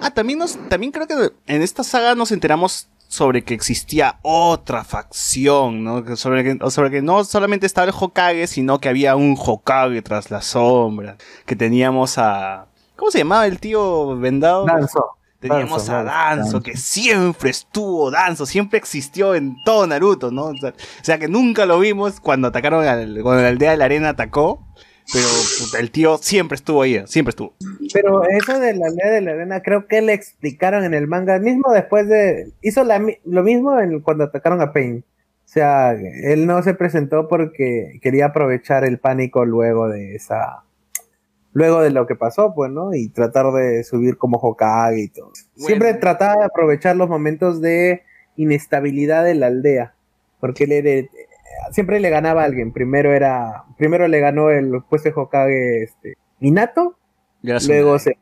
Ah, también, nos, también creo que en esta saga nos enteramos sobre que existía otra facción, ¿no? Sobre que, sobre que no solamente estaba el Hokage, sino que había un Hokage tras las sombras. Que teníamos a... ¿Cómo se llamaba el tío vendado? Danzo. Teníamos Danzo, a Danzo. que siempre estuvo Danzo, siempre existió en todo Naruto, ¿no? O sea, o sea, que nunca lo vimos cuando atacaron, al, cuando la aldea de la arena atacó, pero puta, el tío siempre estuvo ahí, siempre estuvo. Pero eso de la ley de la arena, creo que le explicaron en el manga mismo después de. Hizo la lo mismo en, cuando atacaron a Pain. O sea, él no se presentó porque quería aprovechar el pánico luego de esa. Luego de lo que pasó, pues, ¿no? Y tratar de subir como Hokage y todo. Siempre trataba de aprovechar los momentos de inestabilidad de la aldea. Porque él era- siempre le ganaba a alguien. Primero era. Primero le ganó el puesto de Hokage este, Minato. Su- Luego se,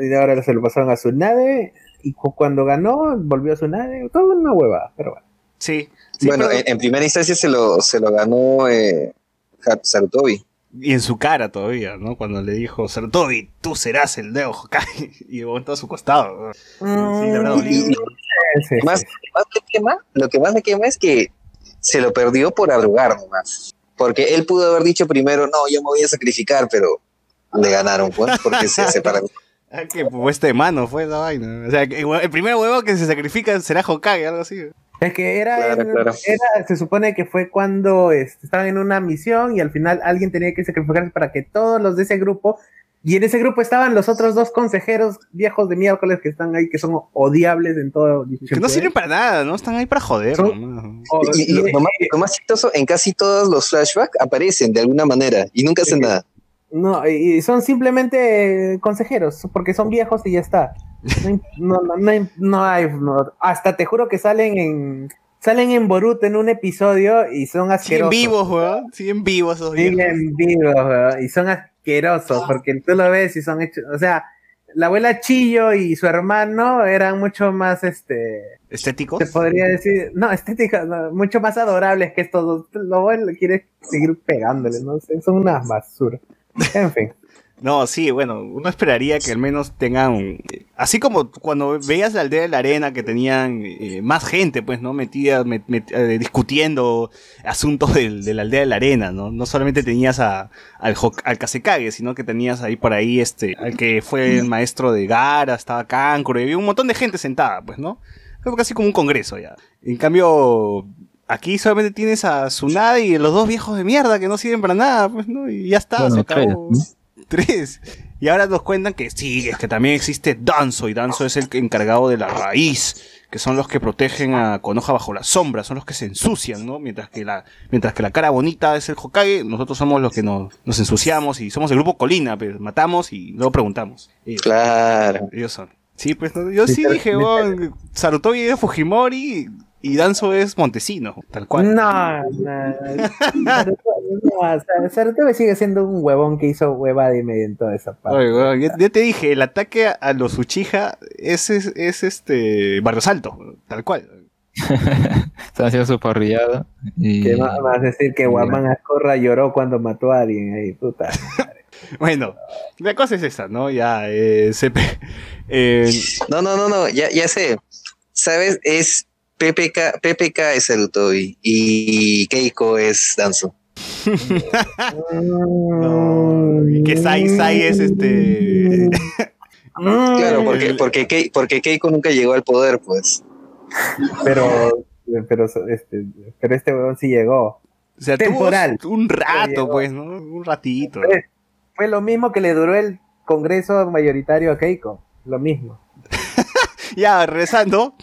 y ahora se lo pasaron a su nave y cu- cuando ganó volvió a su nave, todo una hueva, pero bueno. Sí, sí, bueno, pero- en, en primera instancia se lo, se lo ganó eh, Sarutobi. Y en su cara todavía, ¿no? Cuando le dijo, Sarutobi, tú serás el Deo Hokage. Y aguantó a su costado. Sí, le habrá dolido. Y- Sí, sí, Más, sí. más le quema, lo que más le quema es que se lo perdió por arrugar nomás. Porque él pudo haber dicho primero, no, yo me voy a sacrificar, pero le ganaron, pues, porque se separaron. Ah, que puesta de mano fue esa vaina. O sea, que el primer huevo que se sacrifica será Hokage, algo así. Es que era, Claro, en- claro. era- se supone que fue cuando este, estaban en una misión y al final alguien tenía que sacrificarse para que todos los de ese grupo, y en ese grupo estaban los otros dos consejeros viejos de miércoles que están ahí, que son odiables en todo. Que no sirven para nada, ¿no? Están ahí para joder. Son- nomás. O- Y, y lo, más, lo más chistoso, en casi todos los flashbacks aparecen de alguna manera y nunca hacen nada. No, y son simplemente consejeros, porque son viejos y ya está. No, hay- no, no, no hay, no hay- no- hasta te juro que salen en salen en Boruto en un episodio y son Siguen asquerosos. vivos, weón. Siguen vivos esos viejos. Siguen vivos, weón, y son asquerosos, porque tú lo ves y son hechos, o sea, la abuela Chillo y su hermano eran mucho más, este, ¿Estéticos? se podría decir, no, estéticos, no, mucho más adorables que estos dos. Lo bueno quiere seguir pegándole, no sé, son una basura. En fin. No, sí, bueno, uno esperaría que al menos tengan, así como cuando veías la aldea de la arena que tenían eh, más gente, pues, ¿no? Metida, met- met- eh, discutiendo asuntos del- de la aldea de la arena, ¿no? No solamente tenías a, al, al Kasekage, sino que tenías ahí por ahí, este, al que fue el maestro de Gara, estaba Kankuro, y había un montón de gente sentada, pues, ¿no? Fue casi como un congreso ya. En cambio, aquí solamente tienes a Tsunade y los dos viejos de mierda que no sirven para nada, pues, ¿no? Y ya está, Bueno, se acabó. Tres. Y ahora nos cuentan que sí, es que también existe Danzo, y Danzo es el que- encargado de la raíz, que son los que protegen a Konoha bajo la sombra, son los que se ensucian, ¿no? Mientras que la, mientras que la cara bonita es el Hokage, nosotros somos los que nos, nos ensuciamos y somos el grupo Colina, pero matamos y luego preguntamos. Ellos, Claro. ellos son. Sí, pues no, yo sí dije, oh, Sarutobi es Fujimori y Danzo es Montesino, tal cual. No, no. No, Sarutobi sigue siendo un huevón que hizo huevada y medio en toda esa parte. Oye, ya, ya te dije, el ataque a, los Uchiha es, es, es este Barrio Salto, tal cual. Están haciendo su parrillada. Y... ¿Qué más vas a decir que Guamán Ascorra lloró cuando mató a alguien ahí, puta? Bueno, la cosa es esa, ¿no? Ya, eh, se eh, No, no, no, no, ya, ya sé. ¿Sabes? Es PPK, PPK es Sarutobi y Keiko es Danzo. No, y que Sai Sai es este. Claro, porque, porque, Kei- porque Keiko nunca llegó al poder, pues. Pero, pero, este, pero este huevón sí llegó. O sea, Temporal. tuvo un rato, pues, ¿no? Un ratito. Fue, fue lo mismo que le duró el Congreso mayoritario a Keiko. Lo mismo. Ya, regresando,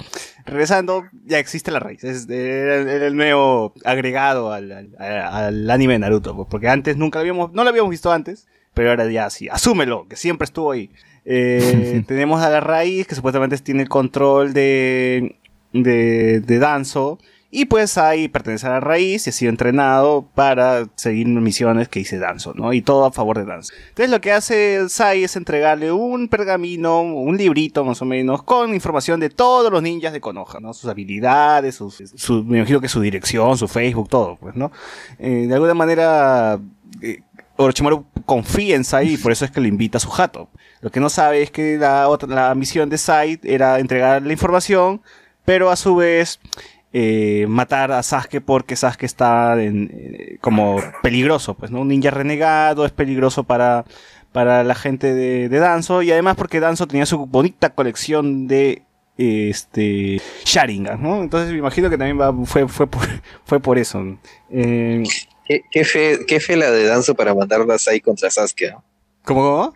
regresando, ya existe la raíz. Es era, era el nuevo agregado al, al- al anime de Naruto. Porque antes nunca lo habíamos, no lo habíamos visto antes, pero ahora ya sí. Asúmelo, que siempre estuvo ahí. Eh, tenemos a la raíz, que supuestamente tiene el control de, de, de Danzo. Y pues ahí pertenece a la raíz y ha sido entrenado para seguir misiones que dice Danzo, ¿no? Y todo a favor de Danzo. Entonces lo que hace Sai es entregarle un pergamino, un librito más o menos, con información de todos los ninjas de Konoha, ¿no? Sus habilidades, su- me imagino que su dirección, su Facebook, todo, pues, ¿no? Eh, de alguna manera, eh, Orochimaru confía en Sai y por eso es que lo invita a su jato. Lo que no sabe es que la, otra, la misión de Sai era entregar la información, pero a su vez eh, matar a Sasuke porque Sasuke está en, eh, como peligroso, pues, ¿no? Un ninja renegado es peligroso para, para la gente de, de Danzo y además porque Danzo tenía su bonita colección de este Sharingan, ¿no? Entonces me imagino que también va- fue, fue, por, fue por eso. Eh, ¿Qué, qué fe, qué fe la de Danzo para mandarla a Sai contra Sasuke? ¿no? ¿Cómo? cómo?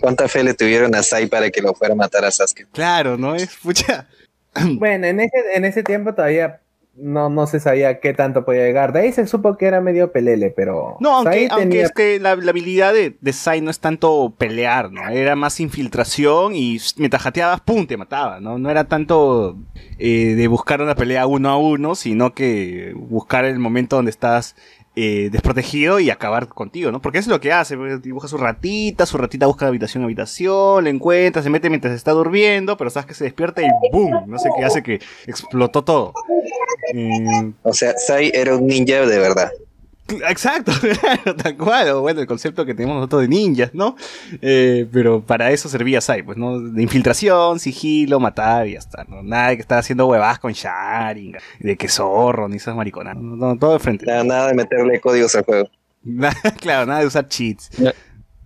¿Cuánta fe le tuvieron a Sai para que lo fuera a matar a Sasuke? Claro, ¿no? Es pucha. Bueno, en ese, en ese tiempo todavía no, no se sabía qué tanto podía llegar. De ahí se supo que era medio pelele, pero. No, aunque, Sai aunque tenía- es que la, la habilidad de, de Sai no es tanto pelear, ¿no? Era más infiltración y mientras jateabas, pum, te mataba, ¿no? No era tanto eh, de buscar una pelea uno a uno, sino que buscar el momento donde estás eh, desprotegido y acabar contigo, ¿no? Porque es lo que hace, pues, dibuja su ratita, su ratita busca habitación habitación, le encuentra, se mete mientras está durmiendo, pero sabes que se despierta y ¡boom! No sé qué hace que explotó todo. O sea, Sai era un ninja de verdad. Exacto, claro, tal cual. o Bueno, el concepto que tenemos nosotros de ninjas, ¿no? Eh, pero para eso servía Sai, pues, ¿no? De infiltración, sigilo, matar y ya está, ¿no? Nada de que estar haciendo huevadas con Sharingan, de que zorro, ni esas mariconas. No, no, todo de frente. Nada, nada de meterle códigos al juego. claro, nada de usar cheats.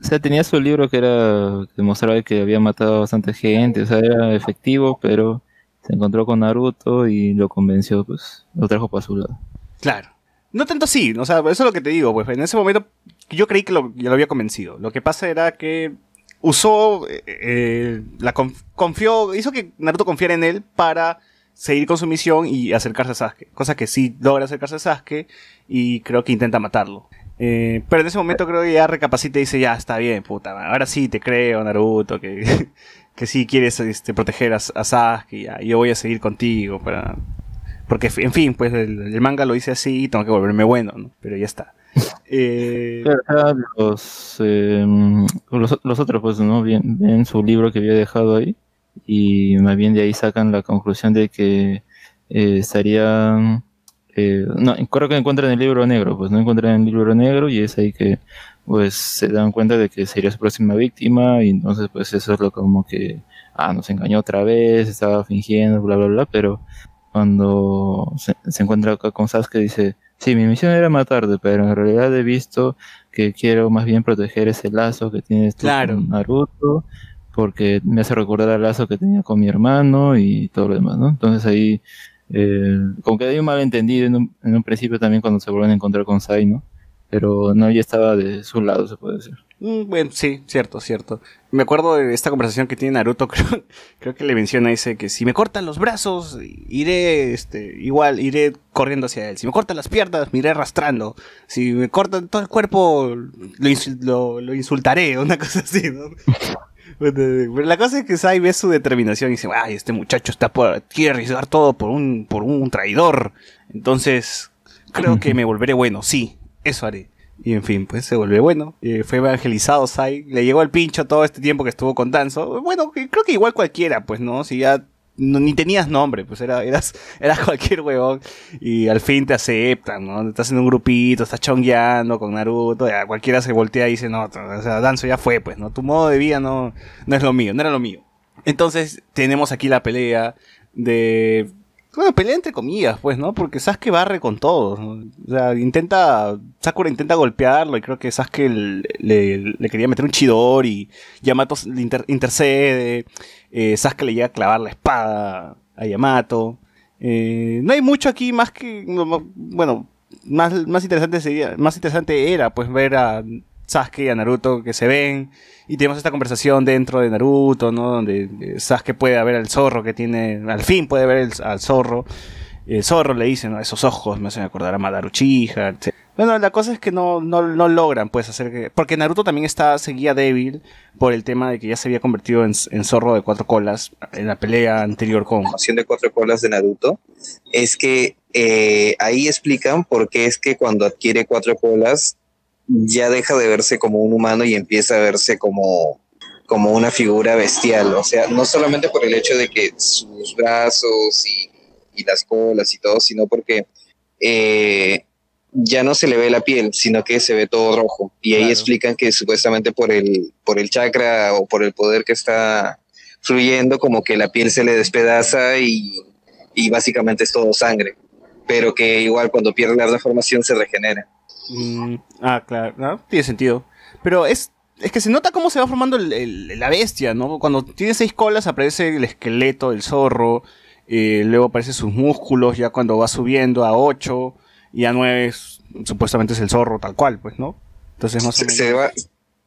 O sea, tenía su libro que era que demostraba que había matado a bastante gente, o sea, era efectivo, pero se encontró con Naruto y lo convenció, pues, lo trajo para su lado. Claro. No tanto así, o sea, eso es lo que te digo, pues en ese momento yo creí que lo, ya lo había convencido. Lo que pasa era que usó, eh, eh, la conf- confió, hizo que Naruto confiara en él para seguir con su misión y acercarse a Sasuke. Cosa que sí logra acercarse a Sasuke y creo que intenta matarlo. Eh, pero en ese momento creo que ya recapacita y dice, ya, está bien, puta, ahora sí te creo, Naruto, que, que sí quieres este, proteger a, a Sasuke, ya, yo voy a seguir contigo para, porque, en fin, pues el, el manga lo hice así y tengo que volverme bueno, ¿no? Pero ya está. Eh, acá los, eh, los, los otros, pues, ¿no? Ven, ven su libro que había dejado ahí y más bien de ahí sacan la conclusión de que eh, estarían... eh, no, creo que encuentran el libro negro, pues no encuentran el libro negro y es ahí que pues se dan cuenta de que sería su próxima víctima y entonces pues eso es lo como que, ah, nos engañó otra vez, estaba fingiendo, bla, bla, bla, pero cuando se, se encuentra acá con Sasuke dice, sí, mi misión era matarte, pero en realidad he visto que quiero más bien proteger ese lazo que tienes tú Claro. con Naruto, porque me hace recordar al lazo que tenía con mi hermano y todo lo demás, ¿no? Entonces ahí, eh, como que hay un malentendido en un, en un principio también cuando se vuelven a encontrar con Sai, ¿no? Pero no, ya estaba de su lado, se puede decir. Mm, bueno, sí, cierto, cierto. Me acuerdo de esta conversación que tiene Naruto, creo, que le menciona, dice que si me cortan los brazos, iré, este, igual, iré corriendo hacia él. Si me cortan las piernas, me iré arrastrando. Si me cortan todo el cuerpo, lo- lo insultaré, una cosa así, ¿no? Pero la cosa es que Sai ve su determinación y dice, ay, este muchacho está por, quiere arriesgar todo por un, por un traidor. Entonces, creo que me volveré bueno, sí, eso haré. Y en fin, pues se vuelve bueno. Eh, fue evangelizado Sai. Le llegó el pincho todo este tiempo que estuvo con Danzo. Bueno, creo que igual cualquiera, pues, ¿no? Si ya ni tenías nombre, pues era, eras, eras cualquier huevón. Y al fin te aceptan, ¿no? Estás en un grupito, estás chongueando con Naruto. Ya cualquiera se voltea y dice, no, o sea, Danzo ya fue, pues, ¿no? Tu modo de vida no, no es lo mío, no era lo mío. Entonces tenemos aquí la pelea de... Bueno, pelea entre comillas, pues, ¿no? Porque Sasuke barre con todos. ¿no? O sea, intenta... Sakura intenta golpearlo y creo que Sasuke le, le- quería meter un chidor y Yamato le inter- intercede. Eh, Sasuke le llega a clavar la espada a Yamato. Eh, no hay mucho aquí más que... no, no, Bueno, más, más interesante sería... Más interesante era, pues, ver a Sasuke y a Naruto que se ven y tenemos esta conversación dentro de Naruto, ¿no? Donde eh, Sasuke puede ver al zorro que tiene, al fin puede ver al zorro. El zorro le dice, ¿no? Esos ojos me hacen acordar a Madara Uchiha, etc. Bueno, la cosa es que no, no, no logran, pues, hacer que... Porque Naruto también está, seguía débil por el tema de que ya se había convertido en, zorro de cuatro colas en la pelea anterior con... información de cuatro colas de Naruto es que eh, ahí explican por qué es que cuando adquiere cuatro colas ya deja de verse como un humano y empieza a verse como, como una figura bestial. O sea, no solamente por el hecho de que sus brazos y, y las colas y todo, sino porque eh, ya no se le ve la piel, sino que se ve todo rojo. Y ahí Claro. explican que supuestamente por el, por el chakra o por el poder que está fluyendo, como que la piel se le despedaza y, y básicamente es todo sangre. Pero que igual cuando pierde la transformación se regenera. Mm, ah, claro, ¿no? tiene sentido. Pero es, es que se nota cómo se va formando el- el- la bestia, ¿no? Cuando tiene seis colas aparece el esqueleto del zorro, eh, luego aparecen sus músculos, ya cuando va subiendo a ocho y a nueve es- supuestamente es el zorro tal cual, pues, ¿no? Entonces más o Se, menos... se va,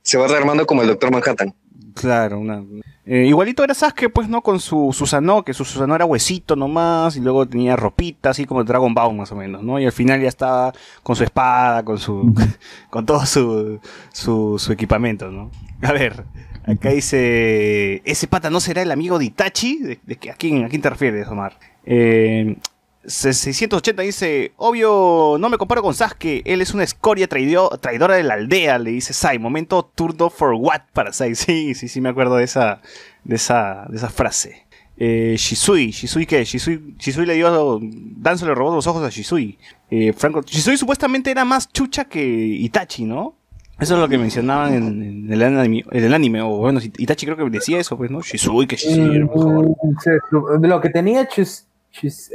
se va rearmando como el Doctor Manhattan. Claro, una... eh, igualito era Sasuke, pues, ¿no? Con su Susanoo, que su Susanoo era huesito nomás, y luego tenía ropita, así como el Dragon Ball, más o menos, ¿no? Y al final ya estaba con su espada, con su... con todo su, su, su equipamiento, ¿no? A ver, acá dice... ¿Ese pata no será el amigo de Itachi? ¿De, a, quién, ¿A quién te refieres, Omar? Eh... 680 dice, obvio, no me comparo con Sasuke, él es una escoria traidio- traidora de la aldea, le dice Sai, momento turno for what para Sai, sí, sí, sí me acuerdo de esa, de esa, de esa frase. Eh, Shisui, Shisui qué, Shisui, Shisui le dio, Danzo le robó los ojos a Shisui. Eh, Franco, Shisui supuestamente era más chucha que Itachi, ¿no? Eso es lo que mencionaban en, en el, anime, en el anime, o bueno, Itachi creo que decía eso, pues, ¿no? Shisui, que Shisui era mejor. Mm, se- su- lo que tenía Chus-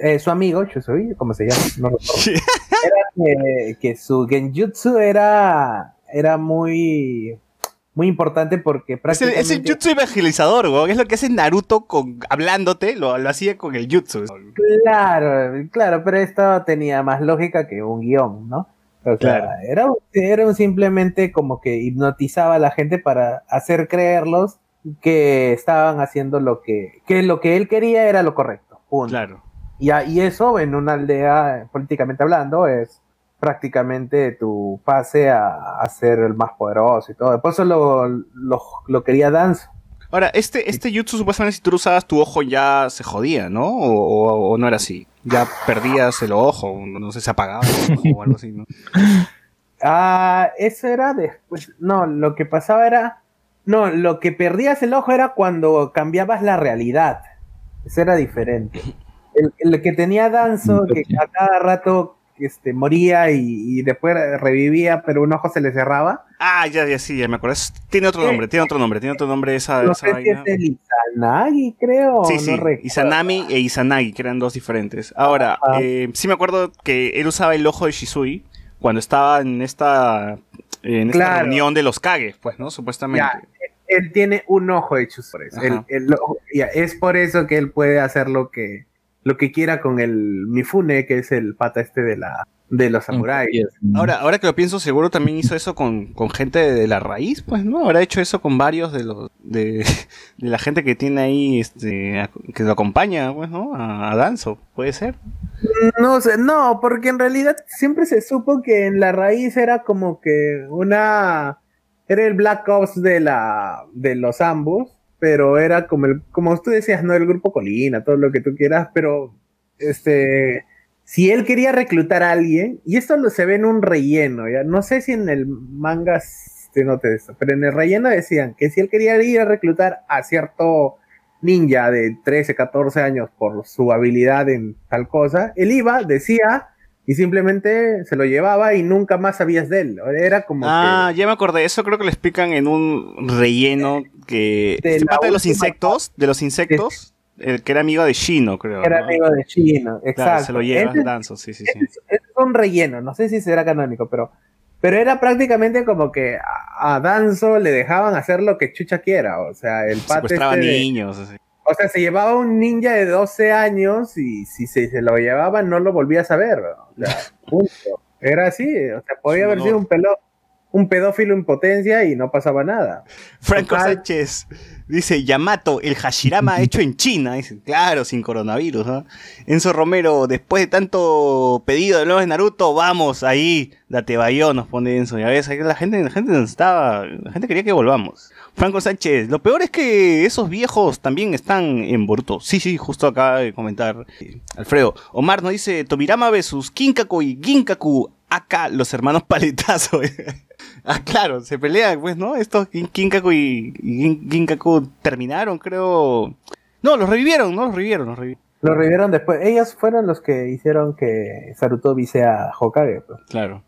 Eh, su amigo, Chusui, ¿cómo se llama? No recuerdo. Era que, que su genjutsu era, era muy, muy importante porque Es el, prácticamente... es el jutsu evangelizador, weón. Es lo que hace Naruto con, hablándote, lo, lo hacía con el jutsu. Claro, claro, pero esto tenía más lógica que un guion, ¿no? O sea, Claro. era, era un simplemente como que hipnotizaba a la gente para hacer creerlos que estaban haciendo lo que, que lo que él quería era lo correcto. punto. Claro. Y, y eso en una aldea, políticamente hablando, es prácticamente tu pase a, a ser el más poderoso y todo. Por eso lo, lo, lo quería Danzo. Ahora, este, este jutsu supuestamente si tú lo usabas tu ojo ya se jodía, ¿no? O, o- o no era así. Ya perdías el ojo, no sé, se apagaba el ojo o algo así, ¿no? Ah, eso era después. No, lo que pasaba era. No, lo que perdías el ojo era cuando cambiabas la realidad. Eso era diferente. El, el que tenía Danzo, que a cada rato este, moría y, y después revivía, pero un ojo se le cerraba. Ah, ya, ya, sí, ya me acuerdo. Es- Tiene otro Eh, nombre, tiene otro nombre, tiene otro nombre esa, No esa sé si es el Izanagi, creo. Sí, no sí, recuerdo. Izanami e Izanagi, que eran dos diferentes. Ahora, eh, sí me acuerdo que él usaba el ojo de Shisui cuando estaba en esta, en esta Claro. reunión de los Kages, pues, ¿no? Supuestamente. Ya, él tiene un ojo lo- ya, es por eso que él puede hacer lo que, lo que quiera con el Mifune, que es el pata este de la, de los samuráis. Ahora, ahora que lo pienso, seguro también hizo eso con, con gente de la raíz, pues, ¿no? Habrá hecho eso con varios de los de, de la gente que tiene ahí, este, a- que lo acompaña, pues, ¿no? A, a Danzo, puede ser. No sé, no, porque en realidad siempre se supo que en la raíz era como que una era el Black Ops de la de los ambos, pero era como el como tú decías, no el grupo Colina, todo lo que tú quieras, pero este si él quería reclutar a alguien y esto se ve en un relleno, ya no sé si en el manga se note esto, pero en el relleno decían que si él quería ir a reclutar a cierto ninja de 13, 14 años por su habilidad en tal cosa, él iba, decía, y simplemente se lo llevaba y nunca más sabías de él. Era como Ah, ya me acordé, eso creo que lo explican en un relleno que... De se de los insectos, de los insectos, el que era amigo de Shino, creo. era ¿no? amigo de Chino. Exacto. Claro, se lo lleva Ese- Danzo, sí, sí, sí. es, ese es un relleno, no sé si será canónico, pero, pero era prácticamente como que a, Danzo le dejaban hacer lo que Chucha quiera. O sea, el pato Secuestraba este niños, así. O sea, se llevaba un ninja de 12 años y si se, se lo llevaba no lo volvía a saber. O sea, punto. Era así. O sea, podía haber sido un, pelo, un pedófilo en potencia y no pasaba nada. Franco Total. Sánchez dice, Yamato, el Hashirama hecho en China. Dice, claro, sin coronavirus. ¿no? Enzo Romero, después de tanto pedido de nuevo de Naruto, vamos ahí, date bayo, nos pone Enzo. Ya ves, la gente, la gente nos estaba, la gente quería que volvamos. Franco Sánchez, lo peor es que esos viejos también están en Boruto. Sí, sí, justo acaba de comentar eh, Alfredo. Omar nos dice, Tobirama versus Kinkaku y Ginkaku, acá los hermanos paletazo. Ah, claro, se pelean, pues, ¿no? Estos Kin- Kinkaku y, y Gin- Ginkaku terminaron, creo. No, los revivieron, ¿no? Los revivieron, los revivieron. Lo revivieron después. Ellos fueron los que hicieron que Sarutobi sea Hokage. pues. Claro.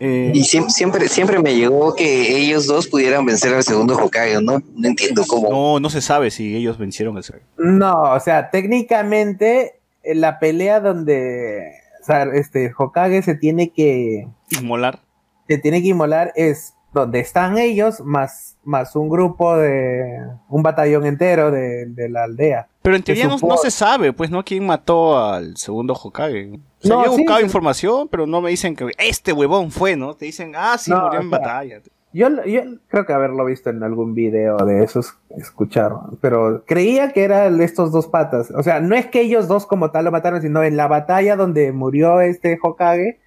Eh, Y siem- siempre, siempre me llegó que ellos dos pudieran vencer al segundo Hokage, ¿no? No entiendo cómo. no, no se sabe si ellos vencieron al ser. No, o sea, técnicamente en la pelea donde o sea, este Hokage se tiene que Inmolar. se tiene que inmolar es donde están ellos más, más un grupo de un batallón entero de, de la aldea. Pero en teoría no, se sabe, pues, ¿no? ¿Quién mató al segundo Hokage? O sea, No, yo he buscado sí. información, pero no me dicen que este huevón fue, ¿no? Te dicen, ah, sí, No, murió en o sea, batalla. Yo, yo creo que haberlo visto en algún video de esos, escucharon, pero creía que eran estos dos patas. O sea, no es que ellos dos como tal lo mataron, sino en la batalla donde murió este Hokage,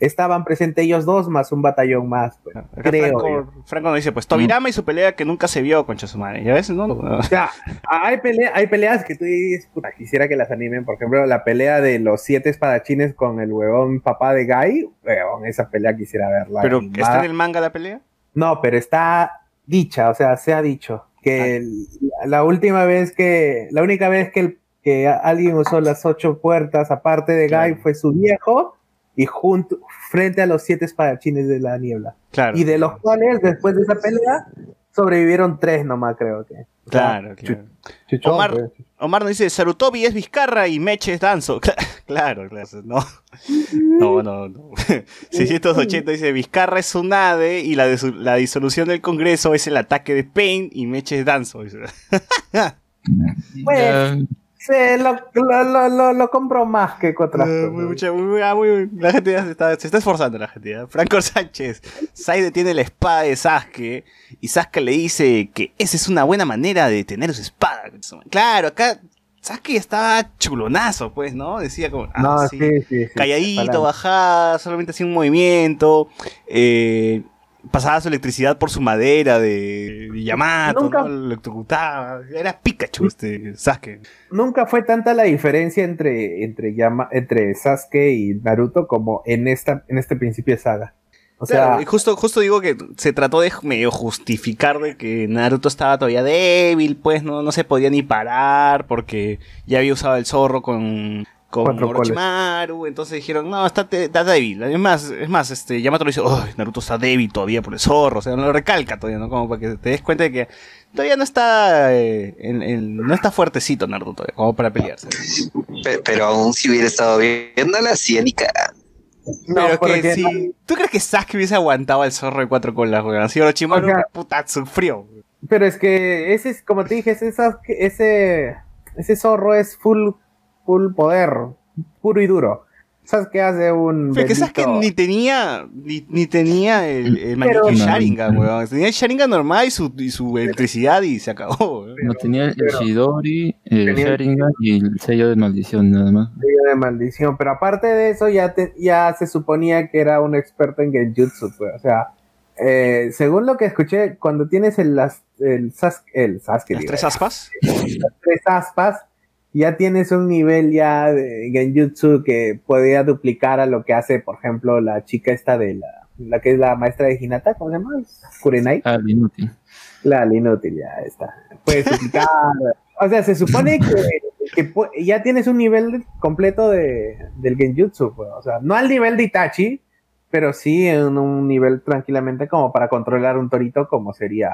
estaban presentes ellos dos más un batallón más. pues. Creo. Franco, Franco nos dice, pues, Tobirama y su pelea que nunca se vio, concha su madre. ¿Ya ves, no? O sea, hay, pelea, hay peleas que tú dices, puta, quisiera que las animen. Por ejemplo, la pelea de los siete espadachines con el huevón papá de Guy. Huevón, esa pelea quisiera verla. Pero, animada. ¿está en el manga la pelea? No, pero está dicha, o sea, se ha dicho que el- la última vez que, la única vez que, el- que alguien usó las ocho puertas aparte de Guy Claro. fue su viejo y junto frente a los siete espadachines de la niebla. Claro. Y de los cuales, después de esa pelea, sobrevivieron tres nomás, creo que. O sea, Claro, claro. Chuchón, Omar, pues. Omar nos dice, Sarutobi es Vizcarra y Meche es Danzo. Claro, claro, no. No, no, no. 680 dice, Vizcarra es Tsunade y la, la disolución del Congreso es el ataque de Pain y Meche es Danzo. Pues, Sí, lo, lo, lo, lo, compro más que con otras Ah, cosas. muy- mucha- muy- muy- la gente ya se está, se está esforzando, la gente. ya. Franco Sánchez, Saide tiene la espada de Sasuke y Sasuke le dice que esa es una buena manera de tener su espada. Claro, acá Sasuke estaba chulonazo, pues, ¿no? Decía como, ah, No, sí. sí, calladito, bajada, solamente hacía un movimiento, eh, pasaba su electricidad por su madera de, de Yamato, Nunca- ¿no? Lo electrocutaba, era Pikachu este Sasuke. Nunca fue tanta la diferencia entre, entre, Yama- entre Sasuke y Naruto como en, esta, en este principio de saga. O sea, Claro, y justo, justo digo que se trató de medio justificar de que Naruto estaba todavía débil, pues no, no se podía ni parar porque ya había usado el zorro con, con Cuatro Orochimaru, entonces dijeron, no, está, está débil. Es más, es más, este, Yamato lo dice, "Ay, Naruto está débil todavía por el zorro, o sea, no lo recalca todavía, ¿no? Como para que te des cuenta de que todavía no está, eh, en- en- no está fuertecito Naruto todavía, como para pelearse. Pe- Pero aún si hubiera estado viéndola, sí, ni cara. no, Pero que si, ¿tú crees que Sasuke hubiese aguantado el zorro de cuatro colas, weón? Así Orochimaru, O sea- puta, sufrió. Pero es que ese es, como te dije, ese, Sasuke- ese, ese zorro es full, full poder, puro y duro. Sasuke hace un. Fue que sabes que ni tenía, ni, ni tenía el, el Pero- No. Sharingan, weón. Tenía el Sharingan normal y su, y su electricidad y se acabó, weón. No tenía el pero- Shidori, el Sharingan y el sello de maldición nada más. sello de maldición. Pero aparte de eso, ya, te- ya se suponía que era un experto en Genjutsu, pues. O sea, eh, según lo que escuché, cuando tienes el, las- el, Sasuke, el Sasuke, Las digo, tres aspas. las tres aspas, ya tienes un nivel ya de Genjutsu que podría duplicar a lo que hace, por ejemplo, la chica esta de la, la que es la maestra de Hinata, ¿cómo se llama? Kurenai. Ah, el inútil. La inútil, ya está. Puedes duplicar. o sea, se supone que, ya tienes un nivel completo de, del Genjutsu, pues. O sea, no al nivel de Itachi, pero sí en un nivel tranquilamente como para controlar un torito como sería.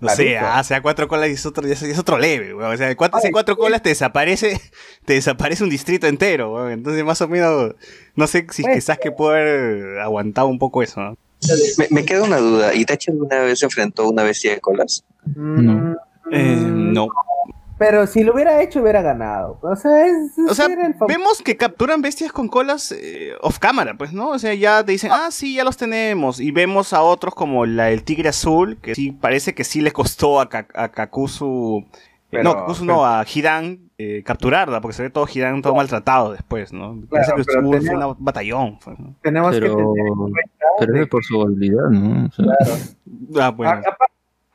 No sé, ah, o sea, cuatro colas y es otro, es es otro leve, weón. O sea, cuatro, si cuatro colas te desaparece, te desaparece un distrito entero, weón. Entonces, más o menos, no sé si Pues, quizás que puede haber aguantado un poco eso, ¿no? Me, me queda una duda. ¿Itachi alguna vez se enfrentó a una bestia de colas? Mm, Eh, mm, no. Pero si lo hubiera hecho, hubiera ganado. O sea, es, O sea, era el fam- vemos que capturan bestias con colas eh, off cámara, pues, ¿no? O sea, ya te dicen, ah, sí, ya los tenemos. Y vemos a otros como la, el tigre azul, que sí, parece que sí le costó a, Ka- a Kakuzu. eh, Pero- no, Kakuzu no, a Hidan eh, capturarla, porque se ve todo Hidan todo maltratado después, ¿no? Parece que tenía- fue un batallón. fue, ¿no? tenemos que Pero, tener en cuenta pero de es por su habilidad, ¿no? O sea, Ah, bueno.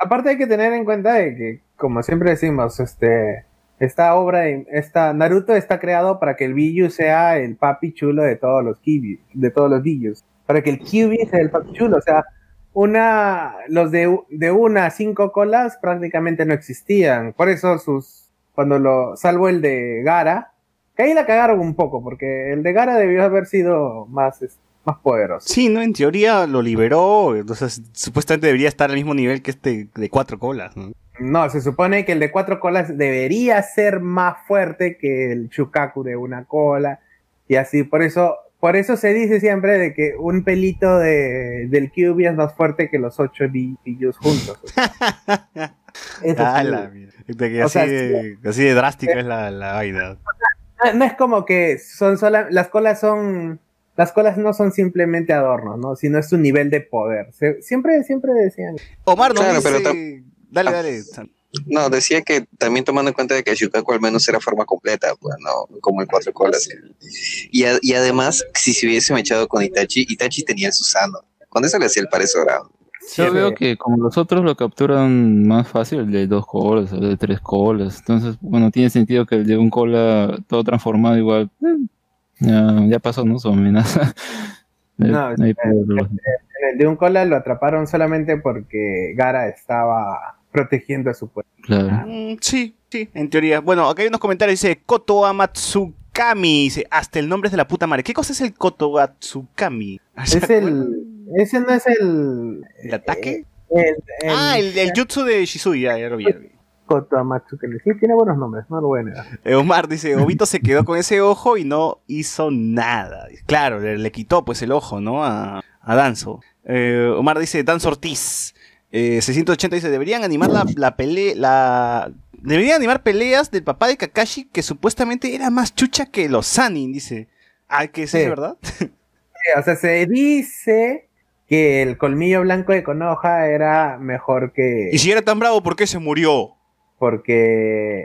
Aparte hay que tener en cuenta de que, como siempre decimos, este, esta obra, de- esta Naruto está creado para que el Biju sea el papi chulo de todos los Kibi, de todos los Bijus, para que el Kyubi sea el papi chulo, o sea, una, los de, de una a cinco colas prácticamente no existían, por eso sus, cuando lo, salvo el de Gara, que ahí la cagaron un poco, porque el de Gara debió haber sido más, es- más poderoso. Sí, ¿no? En teoría lo liberó, entonces supuestamente debería estar al mismo nivel que este de cuatro colas, ¿no? No, se supone que el de cuatro colas debería ser más fuerte que el Shukaku de una cola. Y así, por eso, por eso se dice siempre de que un pelito de, del Kyuubi es más fuerte que los ocho Bijus juntos. o sea. Eso Ah, la. De que así, sea, de, así de drástica es la, la vaina. No, no es como que son sola, las colas son, las colas no son simplemente adornos, ¿no? Sino es un nivel de poder. Se- siempre, siempre decían. Omar nos Claro, dice... pero Dale, Ah. dale. No, decía que también tomando en cuenta de que Shukaku al menos era forma completa, pues no como el cuatro colas. Y, a- y además, si se hubiese echado con Itachi, Itachi tenía el Susano. Con eso le hacía el parezo dorado. Yo veo que como los otros lo capturan más fácil, el de dos colas, el de tres colas. Entonces, bueno, tiene sentido que el de un cola todo transformado igual. eh, ya, ya pasó, ¿no? Su amenaza. No, hay problema. En el de un cola lo atraparon solamente porque Gara estaba protegiendo a su pueblo. Claro. Mm, sí, sí, en teoría. Bueno, acá hay unos comentarios. Dice Koto Amatsukami. Dice, hasta el nombre es de la puta madre. ¿Qué cosa es el Koto Atsukami? ¿Se Es el. Ese no es el. ¿El ataque? El, el, ah, el, el jutsu de Shizui. Ya, ya lo vi. ya lo vi. Kotoamatsu, que sí, tiene buenos nombres, no lo voy a negar. Eh, Omar dice, Obito se quedó con ese ojo y no hizo nada. Claro, le, le quitó pues el ojo, ¿no? A, a Danzo. Eh, Omar dice, Danzo Ortiz. Eh, 680 dice, deberían animar la, la pelea, la... Deberían animar peleas del papá de Kakashi que supuestamente era más chucha que los Sanin, dice. Ah, que sí, Sí. es verdad. Sí, O sea, se dice que el colmillo blanco de Konoha era mejor que. Y si era tan bravo, ¿por qué se murió? Porque.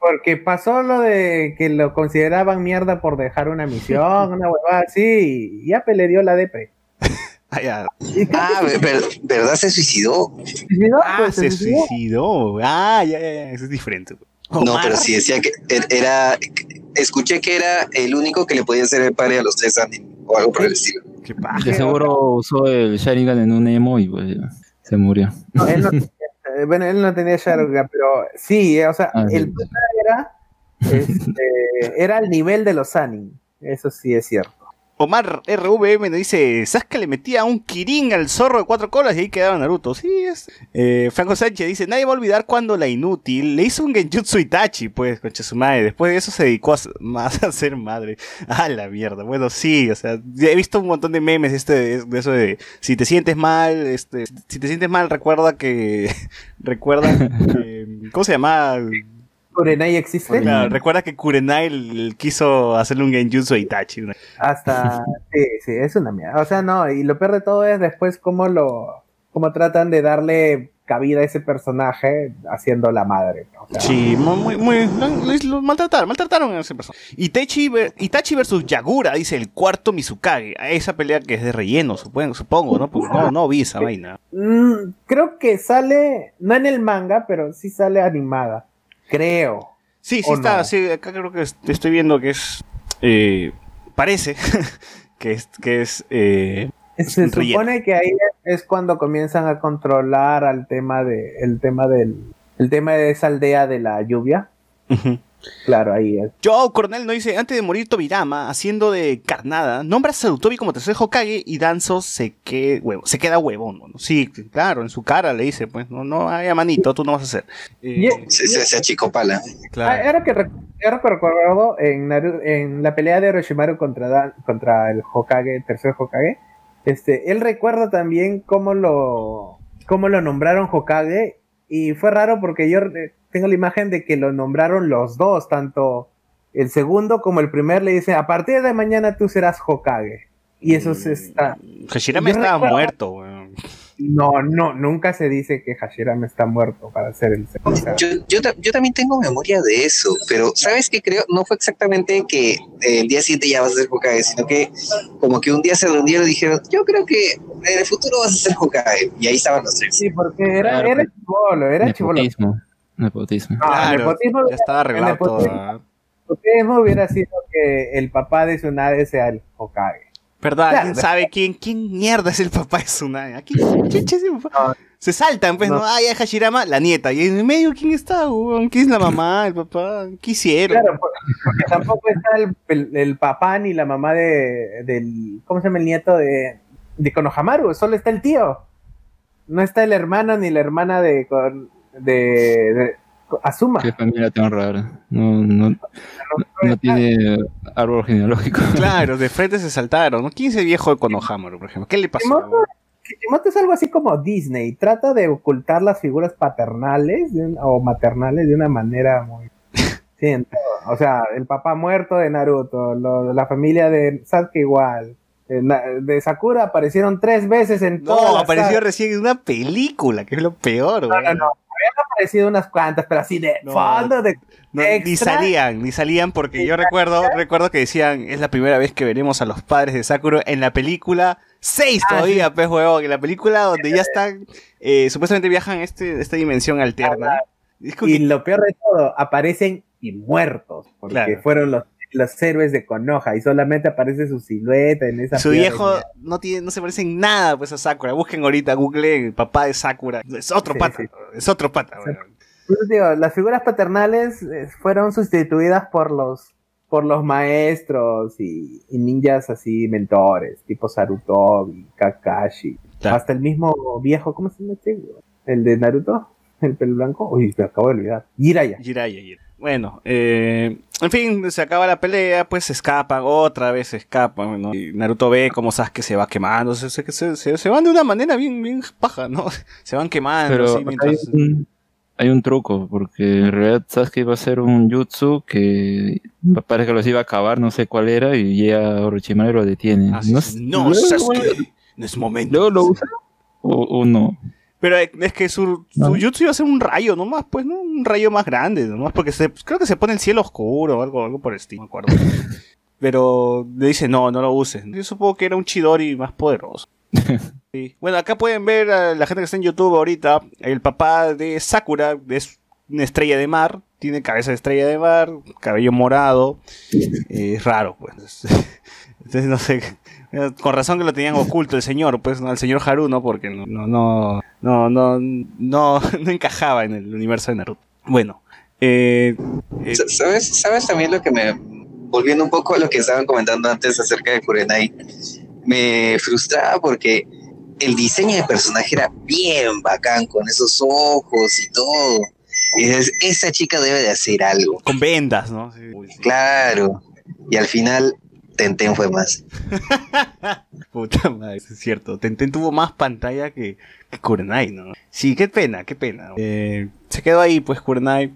Porque pasó lo de que lo consideraban mierda por dejar una misión, una huevada así, y ya le dio la DP. Ah, ya. Ah, ver- ¿verdad? Se suicidó. se suicidó, Ah, pues, se suicidó. suicidó. Ah, ya, ya, ya, eso es diferente. No, pero sí decía que er- era. Escuché que era el único que le podía hacer el pare a los tres anime o algo por el estilo. Qué paja. De seguro usó el Sharingan en un emo y pues se murió. No, él no bueno, él no tenía Sharingan, pero sí, eh, o sea, Ah, el sí. problema era, este, era el nivel de los Sanin. Eso sí es cierto. Omar RVM nos dice, Sasuke le metía un Kirin al zorro de cuatro colas y ahí quedaba Naruto. Sí, es. Eh, Franco Sánchez dice, nadie va a olvidar cuando la inútil le hizo un Genjutsu Itachi, pues, concha su madre. Después de eso se dedicó a, más a ser madre. Ah, la mierda. Bueno, sí, o sea, he visto un montón de memes este, de, de eso de, si te sientes mal, este, si te sientes mal, recuerda que, recuerda que, ¿cómo se llama? Kurenai existe. Claro, recuerda que Kurenai quiso hacerle un genjutsu a Itachi. ¿no? Hasta. sí, sí, es una mierda. O sea, no, y lo peor de todo es después cómo lo. cómo tratan de darle cabida a ese personaje haciendo la madre. ¿no? O sea, Sí, muy, muy, lo, lo maltrataron, maltrataron a ese personaje. Itachi, ver- Itachi versus Yagura, dice el cuarto Mizukage. Esa pelea que es de relleno, supongo, supongo ¿no? Porque no, no vi esa vaina. Mm, creo que sale, no en el manga, pero sí sale animada. Creo. Sí, sí ¿O está, no? sí, acá creo que es- estoy viendo que es, eh, parece que es, que es, eh, Se relleno. supone que ahí es cuando comienzan a controlar al tema de, el tema del, el tema de esa aldea de la lluvia. ujú. Claro, ahí es. Joe Coronel nos dice, antes de morir Tobirama, haciendo de carnada, nombra a Sarutobi como tercer Hokage y Danzo se, que, huevo, se queda huevón. ¿no? Sí, claro, en su cara le dice, pues, no, no, ay, manito, tú no vas a hacer. Eh, Se, se, se achicopala. Ah, claro. ahora que, ahora que recuerdo, en, la pelea de Orochimaru contra, Dan- contra el Hokage, el tercer Hokage, este, él recuerda también cómo lo, cómo lo nombraron Hokage y fue raro porque yo eh, tengo la imagen de que lo nombraron los dos, tanto el segundo como el primer le dicen, a partir de mañana tú serás Hokage. Y eso se está... Hashirama estaba recuerdo- muerto, weón. No, no, nunca se dice que Hashirama está muerto para ser el segundo. Yo, yo, yo también tengo memoria de eso, pero ¿sabes qué creo? No fue exactamente que eh, el día siguiente ya vas a ser Hokage, sino que como que un día se reunieron y dijeron, yo creo que en el futuro vas a ser Hokage. Y ahí estaban los tres. Sí, porque era, Claro, era chivolo, era chivolo. Nepotismo. No, el Claro, nepotismo- ya estaba arreglado todo. ¿ah? nepotismo hubiera sido que el papá de Tsunade sea el Hokage. ¿Verdad? Claro. ¿Quién sabe quién, quién mierda es el papá de Tsunade? Papá. No. Se saltan, pues, ¿no? No. Ah, ya Hashirama, la nieta. Y en el medio, ¿quién está, weón? ¿Quién es la mamá, el papá? ¿Qué hicieron? Claro, por- porque tampoco está el, el- el papá ni la mamá de, del, ¿cómo se llama el nieto de, de Konohamaru? Solo está el tío. No está el hermano ni la hermana de, con- de, de Asuma. Qué familia tan rara. No, no, no, no tiene árbol genealógico. Claro, de frente se saltaron. ¿no? ¿Quién es el viejo de Konohamaru, por ejemplo? ¿Qué le pasó? Kishimoto, Kishimoto es algo así como Disney. Trata de ocultar las figuras paternales de un- o maternales de una manera muy... Sí, todo. O sea, el papá muerto de Naruto, lo- la familia de Sasuke igual. De, Na- de Sakura aparecieron tres veces en toda No, apareció recién en una película, que es lo peor, No, no, weón. no. Habían aparecido unas cuantas, pero así de No. fondo de... No, ni salían, ni salían porque yo recuerdo, recuerdo que decían, es la primera vez que veremos a los padres de Sakura en la película 6 Ah, todavía, pues huevón, en la película donde ya están, eh, supuestamente viajan a este, esta dimensión alterna. Y que- lo peor de todo, aparecen y muertos, porque Claro. fueron los, los héroes de Konoha y solamente aparece su silueta en esa su viejo de- no tiene, no se parece en nada pues a Sakura. Busquen ahorita, Google papá de Sakura. Es otro Sí, pata, sí. es otro pata. Pues digo, las figuras paternales eh, fueron sustituidas por los por los maestros y, y ninjas así mentores, tipo Sarutobi, Kakashi, Claro. hasta el mismo viejo, ¿cómo se llama este? El de Naruto, el pelo blanco, uy, me acabo de olvidar. Jiraiya. Jiraiya, Jiraiya. Bueno, eh, en fin, se acaba la pelea, pues se escapan, otra vez se escapan, ¿no? Y Naruto ve cómo Sasuke se va quemando, se, se, se- se- se van de una manera bien, bien paja, ¿no? Se van quemando, Pero hay mientras... un, hay un truco, porque en realidad Sasuke iba a hacer un jutsu que parece que los iba a acabar, no sé cuál era, y llega Orochimaru y lo detiene. Ah, no, no, Sasuke, no es momento. Luego lo usa o, o no. Pero es que su, su No. jutsu iba a ser un rayo nomás, pues, ¿no? Un rayo más grande, nomás porque se, creo que se pone el cielo oscuro o algo, algo por el estilo, no me acuerdo. Pero le dice, no, no lo uses. Yo supongo que era un Chidori más poderoso. Sí. Bueno, acá pueden ver a la gente que está en YouTube ahorita. El papá de Sakura es una estrella de mar. Tiene cabeza de estrella de mar, cabello morado. Eh, es raro, pues. Entonces, no sé. Con razón que lo tenían oculto el señor, pues, ¿no? el señor Haru, ¿no? Porque no, no, no, no, no, no, no encajaba en el universo de Naruto. Bueno, eh, eh, Sa- ¿Sabes, ¿Sabes también lo que me... Volviendo un poco a lo que estaban comentando antes acerca de Kurenai, me frustraba porque el diseño de personaje era bien bacán, con esos ojos y todo. Y dices, esa chica debe de hacer algo. con vendas, ¿no? Sí. Claro. Y al final, Tenten fue más. Puta madre, es cierto. Tenten tuvo más pantalla que, que Kurenai, ¿no? Sí, qué pena, qué pena. Eh, se quedó ahí, pues, Kurenai.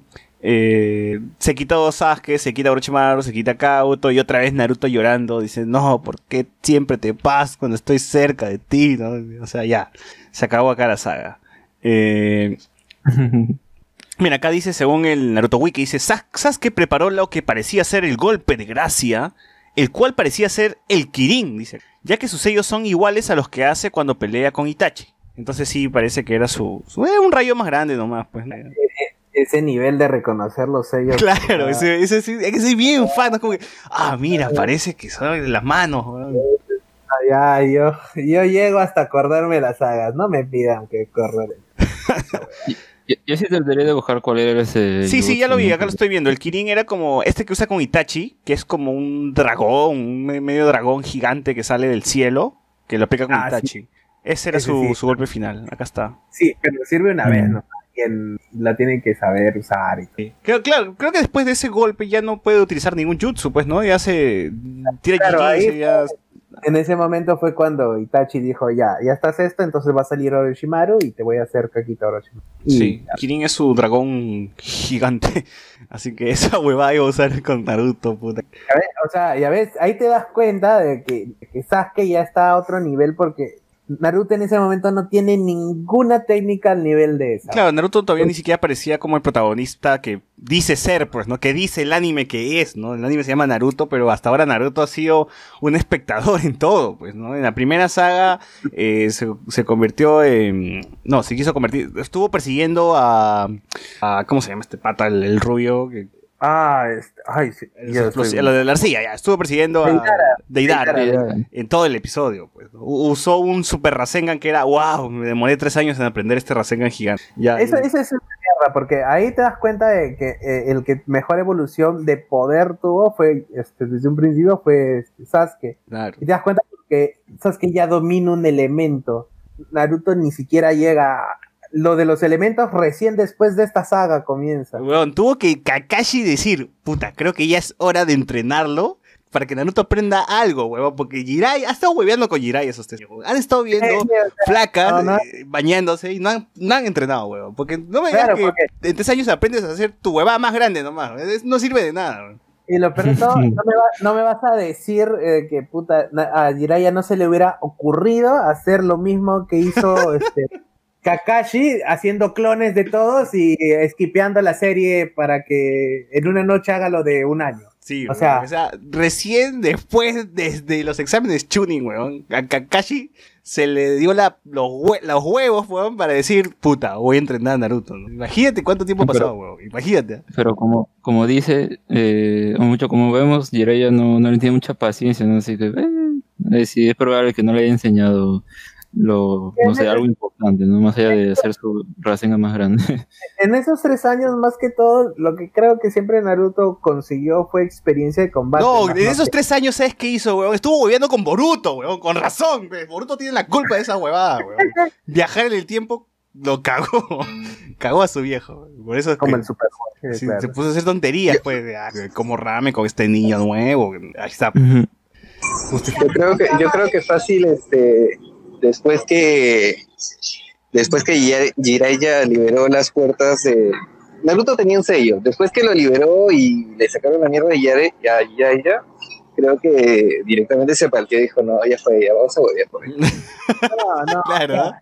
Eh, se quitó Sasuke, se quita Orochimaru, se quita Kabuto y otra vez Naruto llorando. Dice, no, ¿por qué siempre te pasas cuando estoy cerca de ti? ¿no? O sea, ya, se acabó acá la saga. Eh, Mira, acá dice, según el Naruto Wiki, dice, "Sas- Sasuke preparó lo que parecía ser el golpe de gracia, el cual parecía ser el Kirin, dice, ya que sus sellos son iguales a los que hace cuando pelea con Itachi. Entonces sí, parece que era su, su- eh, un rayo más grande nomás, pues. ¿no? Ese nivel de reconocer los sellos. Claro, Ah, ese, es que soy bien fan, ¿no? como que, ah, mira, parece que son de las manos. Ya, yo, yo llego hasta acordarme las sagas. No me pidan que corra. Yo, yo sí trataría de buscar cuál era ese. Sí, sí, ya lo vi, jutsu, acá lo estoy viendo. El Kirin era como este que usa con Itachi, que es como un dragón, un me- medio dragón gigante que sale del cielo, que lo pega con Ah, Itachi. Ese era Ese su, sí. su golpe final, acá está. Sí, pero sirve una Mm. vez, ¿no? Quien la tiene que saber usar. y todo. Creo, claro, creo que después de ese golpe ya no puede utilizar ningún jutsu, pues, ¿no? Ya se tira Claro, Jujutsu, ahí- ya- En ese momento fue cuando Itachi dijo, ya, ya estás esto, entonces va a salir Orochimaru y te voy a hacer Kakita Orochimaru. Y Sí, Kirin es su dragón gigante. Así que esa huevada iba a usar con Naruto, puta. Ves, o sea, ya ves, ahí te das cuenta de que, que Sasuke ya está a otro nivel porque Naruto en ese momento no tiene ninguna técnica al nivel de esa. Claro, Naruto todavía ni siquiera parecía como el protagonista que dice ser, pues, ¿no? Que dice el anime que es, ¿no? El anime se llama Naruto, pero hasta ahora Naruto ha sido un espectador en todo, pues, ¿no? En la primera saga eh, se, se convirtió en... No, se quiso convertir... Estuvo persiguiendo a... a ¿Cómo se llama este pata? El, el rubio. Que, Ah, este, ay, sí. estoy- lo de la arcilla, ya. Estuvo persiguiendo a... Deidara. Deidara. Deidara. En todo el episodio, pues. Usó un super Rasengan que era... ¡Wow! Me demoré tres años en aprender este Rasengan gigante. Ya, Eso, eso es una mierda, porque ahí te das cuenta de que eh, el que mejor evolución de poder tuvo fue, este, desde un principio, fue este, Sasuke. Claro. Y te das cuenta que Sasuke ya domina un elemento. Naruto ni siquiera llega. Lo de los elementos recién después de esta saga comienza. Weón, tuvo que Kakashi decir, puta, creo que ya es hora de entrenarlo para que Naruto aprenda algo, weón, porque Jirai ha estado hueveando con Jirai esos tres. Han estado viendo Eh, eh, flacas, no, no. eh, bañándose y no han, no han entrenado, weón. Porque no me digas Claro, que porque- en tres años aprendes a hacer tu huevada más grande nomás. es- No sirve de nada, weón. Y lo peor no me, va- no me vas a decir eh, que puta, a Jiraiya no se le hubiera ocurrido hacer lo mismo que hizo este, Kakashi, haciendo clones de todos y esquipeando la serie para que en una noche haga lo de un año. Sí, O weón. sea- o sea, recién después, desde los exámenes tuning, weón, a Kakashi se le dio la, los, hue- los huevos, weón, para decir, puta, voy a entrenar a Naruto. ¿no? Imagínate cuánto tiempo ha pasado, weón. Imagínate. Pero como, como dice, eh, o mucho como vemos, Jiraiya no, no le tiene mucha paciencia, ¿no? Así que, eh, eh, sí, es probable que no le haya enseñado lo, no sé, algo importante, ¿no? Más allá de hacer su Rasengan más grande. En esos tres años, más que todo, lo que creo que siempre Naruto consiguió fue experiencia de combate. No, en no esos que- tres años, ¿sabes qué hizo, weón? Estuvo hueveando con Boruto, weón, con razón. pues. Boruto tiene la culpa de esa huevada, weón. Viajar en el tiempo lo cagó. Cagó a su viejo. Por eso es como que el Super sí, claro. se puso a hacer tonterías, pues, de, ah, como rame con este niño nuevo. Ahí está. Yo creo que, yo creo que fácil, este, después que después que Jira- Jiraiya liberó las puertas de Naruto tenía un sello, después que lo liberó y le sacaron la mierda de Yare- a Jiraiya, creo que directamente se partió y dijo, no, ya fue, ya vamos a volver por ahí. No, no, Claro, ¿no?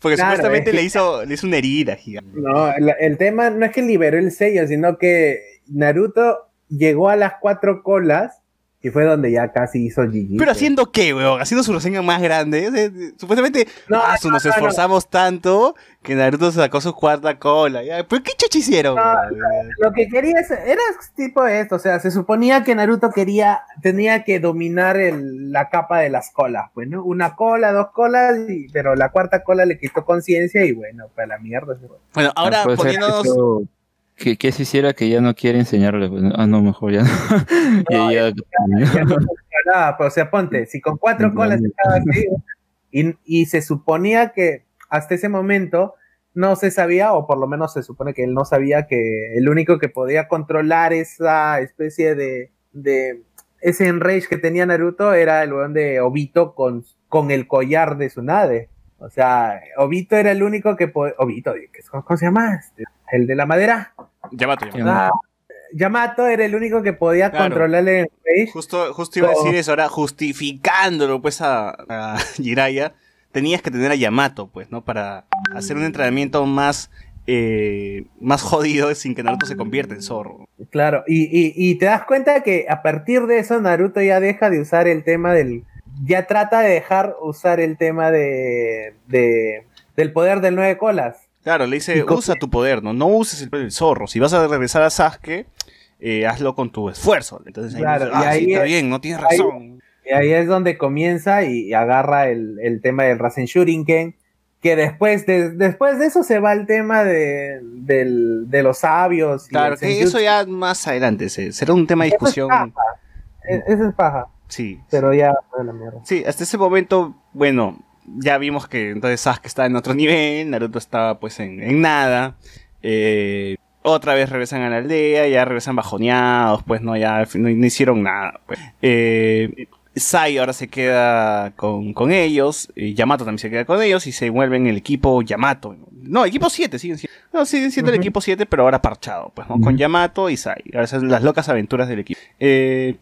Porque Claro, supuestamente es que- le hizo, le hizo una herida gigante. No, el tema no es que liberó el sello, sino que Naruto llegó a las cuatro colas y fue donde ya casi hizo GG. Pero haciendo qué, weón? Haciendo su reseña más grande. Supuestamente, No, ah, no, nos no, no. esforzamos tanto que Naruto sacó su cuarta cola. Ya, ¿Pero qué chucha hicieron? Lo que quería es- era tipo esto, o sea, se suponía que Naruto quería, tenía que dominar el- la capa de las colas, pues, ¿no? Una cola, dos colas, y- pero la cuarta cola le quitó conciencia y bueno, para la mierda. Bueno, ahora Ah, poniéndonos... eso- Que, que se hiciera que ya no quiere enseñarle, pues, ah, no, mejor ya no. Y ya- Ya no pues, o sea, ponte, si con cuatro colas estaba así, y, y se suponía que hasta ese momento no se sabía, o por lo menos se supone que él no sabía que el único que podía controlar esa especie de, de ese enrage que tenía Naruto era el weón de Obito con, con el collar de Tsunade. O sea, Obito era el único que podía. Obito, ¿qué- ¿cómo se llama? Este, El de la madera. Yamato, Yamato. Yamato. Ah, Yamato era el único que podía Claro. controlar el Rage. Justo, justo iba a decir eso, ahora justificándolo pues a, a Jiraiya, tenías que tener a Yamato, pues, ¿no? Para hacer un entrenamiento más, eh, más jodido sin que Naruto se convierta en zorro. Claro, y, y, y te das cuenta que a partir de eso Naruto ya deja de usar el tema del... Ya trata de dejar usar el tema de, de del poder del nueve colas. Claro, le dice, usa tu poder, ¿no? No uses el poder del zorro. Si vas a regresar a Sasuke, eh, hazlo con tu esfuerzo. Entonces ahí Claro, dice, y ah, sí, ahí está es- bien, no tienes ahí- razón. Y ahí es donde comienza y, y agarra el, el tema del Rasen Shuriken, que después de, después de eso se va el tema de, del- de los sabios. y Claro, el que eso ya más adelante se- será un tema de Eso es discusión. paja. E- Eso es paja, Sí, pero ya fue la mierda. Sí, hasta ese momento, bueno, ya vimos que entonces Sasuke está en otro nivel, Naruto estaba pues en, en nada. eh, otra vez regresan a la aldea, ya regresan bajoneados, pues no, ya no, no hicieron nada. Pues. Eh, Sai ahora se queda con, con ellos, y Yamato también se queda con ellos y se vuelven el equipo Yamato. No, equipo 7, siguen siendo. No, siguen siendo el equipo 7, pero ahora parchado, pues, ¿no? Con Yamato y Sai. Ahora son las locas aventuras del equipo. Eh,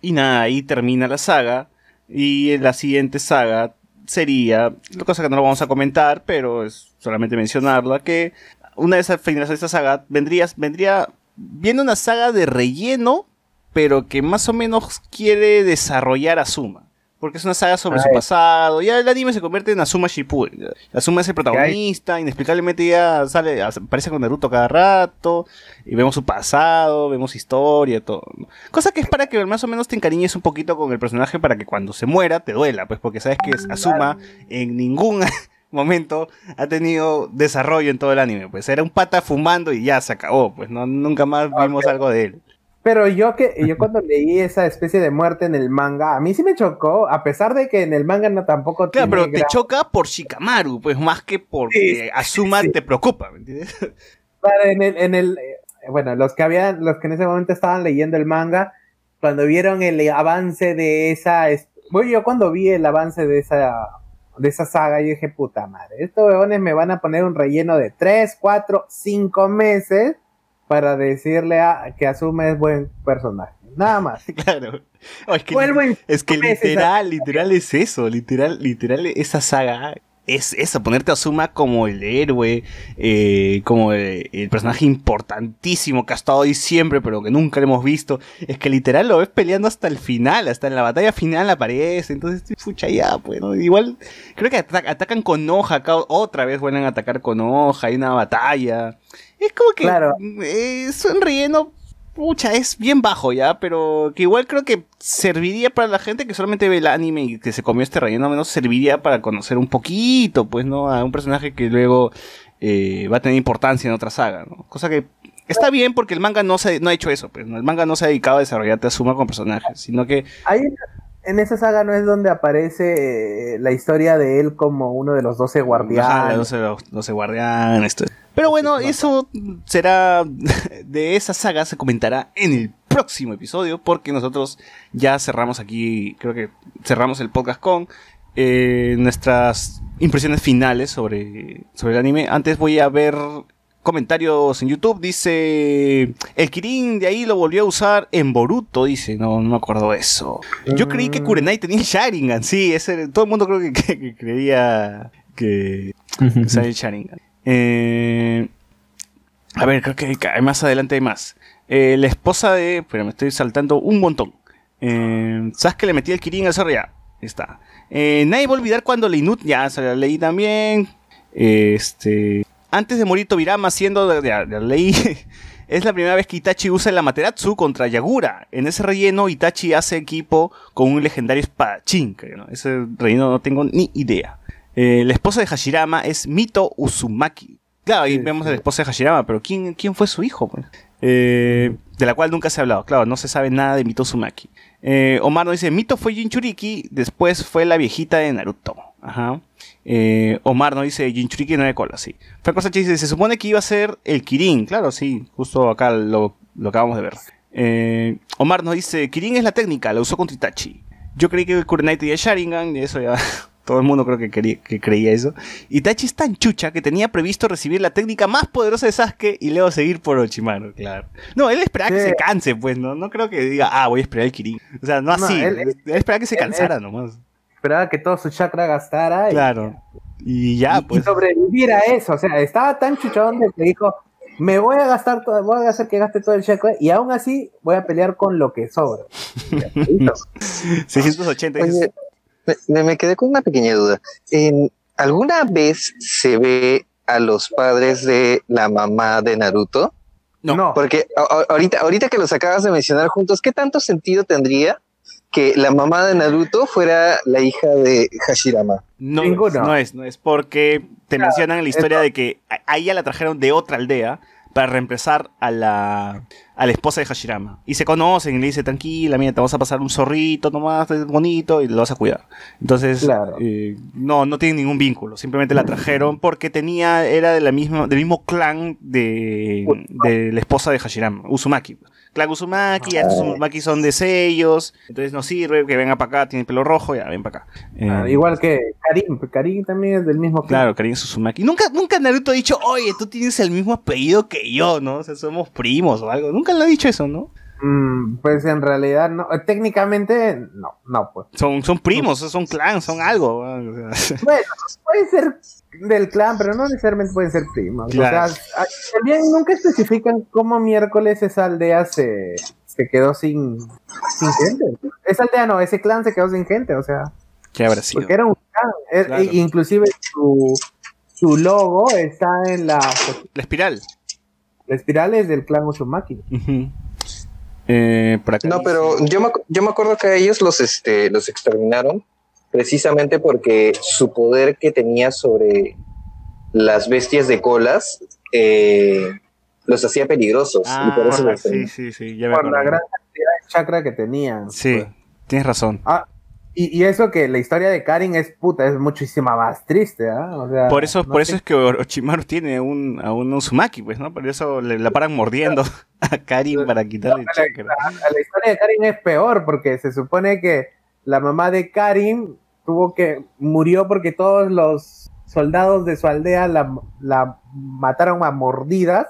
y nada, ahí termina la saga. Y la siguiente saga sería, la cosa que no lo vamos a comentar, pero es solamente mencionarla, que una vez al finalizar esta saga, vendría, vendría, viene una saga de relleno, pero que más o menos quiere desarrollar a Suma. Porque es una saga sobre su pasado. Ya el anime se convierte en Asuma Shippuden. Asuma es el protagonista, inexplicablemente ya sale, aparece con Naruto cada rato. Y vemos su pasado, vemos historia, todo. Cosa que es para que más o menos te encariñes un poquito con el personaje para que cuando se muera te duela, pues porque sabes que es Asuma en ningún momento ha tenido desarrollo en todo el anime. Pues era un pata fumando y ya se acabó, pues no nunca más vimos algo de él. Pero yo que yo cuando leí esa especie de muerte en el manga, a mí sí me chocó, a pesar de que en el manga no tampoco Claro, pero te choca por Shikamaru, pues más que porque Sí, Asuma sí. te preocupa, ¿me entiendes? Claro, en el, en el eh, bueno, los que habían, los que en ese momento estaban leyendo el manga, cuando vieron el avance de esa, es- bueno, yo cuando vi el avance de esa, de esa saga, yo dije, puta madre, estos huevones me van a poner un relleno de 3, 4, 5 meses para decirle a, que Asuma es buen personaje. Nada más. claro. Oh, es que, es que literal, literal es eso, literal, literal esa saga es eso, ponerte a Asuma como el héroe, eh, como el, el personaje importantísimo que ha estado ahí siempre, pero que nunca lo hemos visto. Es que literal lo ves peleando hasta el final, hasta en la batalla final aparece. Entonces, fucha ya, pues, ¿no? Igual, creo que ata- atacan con hoja, acá otra vez vuelven a atacar con hoja, hay una batalla. Es como que Claro. eh, es un relleno pucha, es bien bajo ya, pero que igual creo que serviría para la gente que solamente ve el anime y que se comió este relleno, al menos serviría para conocer un poquito, pues, ¿no? A un personaje que luego eh, va a tener importancia en otra saga, ¿no? Cosa que está bien porque el manga no, se, no ha hecho eso, pues, ¿no? El manga no se ha dedicado a desarrollarte a Suma con personajes, sino que Ahí en- esa saga no es donde aparece eh, la historia de él como uno de los 12 Ajá, guardianes. los 12, 12 guardianes, esto. Pero bueno, eso será de esa saga se comentará en el próximo episodio porque nosotros ya cerramos aquí, creo que cerramos el podcast con eh, nuestras impresiones finales sobre, sobre el anime. Antes voy a ver comentarios en YouTube. Dice, el Kirin de ahí lo volvió a usar en Boruto, dice. No, no me acuerdo eso. Yo creí que Mm. Kurenai tenía Sharingan, sí, ese, todo el mundo creo que, que- que creía que usaba el Sharingan. Eh, a ver, creo que más adelante hay más. Eh, la esposa de... Pero me estoy saltando un montón. Eh, Sasuke le metía el Kirin al zorro ya. Ahí está. Eh, nadie va a olvidar cuando la Inut... Ya, se la leí también. Este... Antes de morir Tobirama siendo... Ya leí. Es la primera vez que Itachi usa el Amaterasu contra Yagura. En ese relleno, Itachi hace equipo con un legendario espadachín. ¿no? Ese relleno no tengo ni idea. Eh, la esposa de Hashirama es Mito Uzumaki. Claro, ahí Sí, vemos sí. a la esposa de Hashirama, pero ¿quién, quién fue su hijo? pues? Eh, de la cual nunca se ha hablado. Claro, no se sabe nada de Mito Uzumaki. Eh, Omar nos dice, Mito fue Jinchuriki, después fue la viejita de Naruto. Ajá. Eh, Omar nos dice, Jinchuriki no de cola, sí. Franco Sánchez dice, se supone que iba a ser el Kirin. Claro, sí, justo acá lo, lo acabamos de ver. Eh, Omar nos dice, Kirin es la técnica, la usó contra Itachi. Yo creí que el Kurenai tenía Sharingan, y eso ya Todo el mundo creo que, quería, que creía eso. Itachi es tan chucha que tenía previsto recibir la técnica más poderosa de Sasuke y luego seguir por Orochimaru, claro. No, él esperaba que se canse, pues, ¿no? No creo que diga, ah, voy a esperar el Kirin. O sea, no No, así. él- él, esperaba que se él- cansara nomás. Esperaba que todo su chakra gastara y, Claro. Y ya, y- y pues. sobrevivir a eso. O sea, estaba tan chuchón de que dijo, me voy a gastar todo, voy a hacer que gaste todo el chakra y aún así voy a pelear con lo que sobra. Y ya, listo. 680 dices, Oye, me, me quedé con una pequeña duda. En, ¿Alguna vez se ve a los padres de la mamá de Naruto? No. no. Porque ahorita, ahorita que los acabas de mencionar juntos, ¿qué tanto sentido tendría que la mamá de Naruto fuera la hija de Hashirama? No, Ninguno. no es, no es porque te mencionan en la historia de que a, a ella la trajeron de otra aldea para reemplazar a la, a la esposa de Hashirama. Y se conocen y le dice, tranquila, mira, te vamos a pasar un zorrito nomás, es bonito, y lo vas a cuidar. Entonces, Claro. eh, no, no tiene ningún vínculo, simplemente la trajeron porque tenía, era de la misma, del mismo clan de, de la esposa de Hashirama, Uzumaki. Clan Uzumaki, Uzumaki son de sellos, entonces no sirve, que venga para acá, tiene pelo rojo, ya, ven para acá. Ah, Eh, igual que Karim, Karim también es del mismo clan. Claro, Karin Susumaki. Nunca, nunca Naruto ha dicho, oye, tú tienes el mismo apellido que yo, ¿no? O sea, somos primos o algo. Nunca le ha dicho eso, ¿no? Mm, pues en realidad no, eh, técnicamente no, no pues. Son, son primos, son clan, son algo. Bueno, puede ser del clan, pero no necesariamente pueden ser primos. Claro. O sea, a- también nunca especifican cómo miércoles esa aldea se, se quedó sin, sin gente. Esa aldea no, ese clan se quedó sin gente, o sea, ¿Qué habrá sido? porque era un clan. Er- Claro. e- inclusive su, su logo está en la, La espiral. la espiral es del clan Uzumaki. Ujú. Eh, por acá No, pero yo me, yo me acuerdo que a ellos los, este, los exterminaron precisamente porque su poder que tenía sobre las bestias de colas eh, los hacía peligrosos. y por Ah, eso los sí, sí, sí, ya me Por la gran cantidad de chakra que tenían. Sí, pues. tienes razón. Ah, y, y eso que la historia de Karin es puta, es muchísima más triste, ¿ah? O sea, Por eso, no por sé. eso es que Orochimaru tiene un, a un Uzumaki, pues, ¿no? Por eso le, la paran mordiendo a Karin para quitarle el la, chakra. la- la historia de Karin es peor porque se supone que la mamá de Karin tuvo que murió porque todos los soldados de su aldea la, la mataron a mordidas,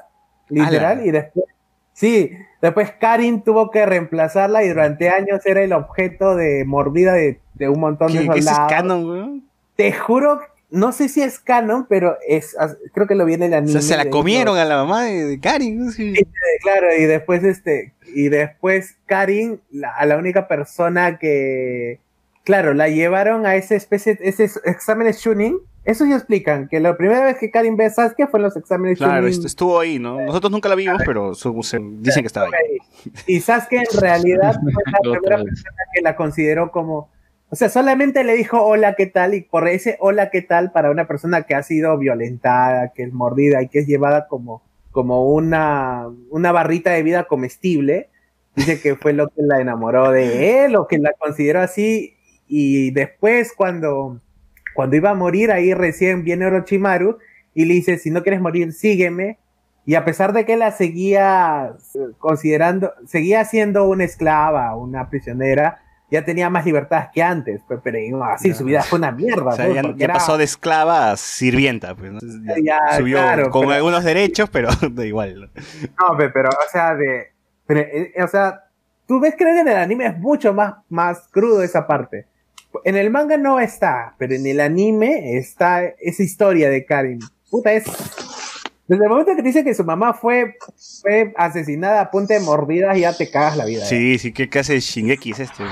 literal, ¡Hala! y después sí, después Karin tuvo que reemplazarla y durante años era el objeto de mordida de, de un montón de ¿Qué, qué es soldados. canon, güey? Te juro, no sé si es canon, pero es creo que lo viene el O anime. sea, se la comieron a la mamá de, de Karin. Sí. Sí, claro, y después este, y después Karin, la- a la única persona que, claro, la llevaron a esa especie, ese examen Shunin, eso ya explican, que la primera vez que Karin ve a Sasuke fue en los exámenes Claro, Shunin. estuvo ahí, ¿no? Nosotros nunca la vimos, pero su- se- dicen que estaba ahí. Y Sasuke en realidad fue la primera persona que la consideró como, o sea, solamente le dijo hola, ¿qué tal? Y por ese hola, ¿qué tal? Para una persona que ha sido violentada, que es mordida y que es llevada como, como una, una barrita de vida comestible, dice que fue lo que la enamoró de él o que la consideró así. Y después cuando, cuando iba a morir, ahí recién viene Orochimaru y le dice, si no quieres morir, sígueme. Y a pesar de que la seguía eh, considerando, seguía siendo una esclava, una prisionera, ya tenía más libertad que antes, pe- pero, no, así su vida fue una mierda. O sea, pues, ya, porque ya era- pasó de esclava a sirvienta, pues, ¿no? Ya subió claro, con pero- algunos derechos, pero da igual. ¿no? No, pe- pero, o sea, de, pero, eh, o sea, tú ves, creo que en el anime es mucho más, más crudo esa parte. En el manga no está, pero en el anime está esa historia de Karin. Puta, es... Desde el momento que te dice que su mamá fue, fue asesinada a punta de mordidas, ya te cagas la vida. ¿eh? Sí, sí, ¿qué, hace Shingeki es este? ¿no?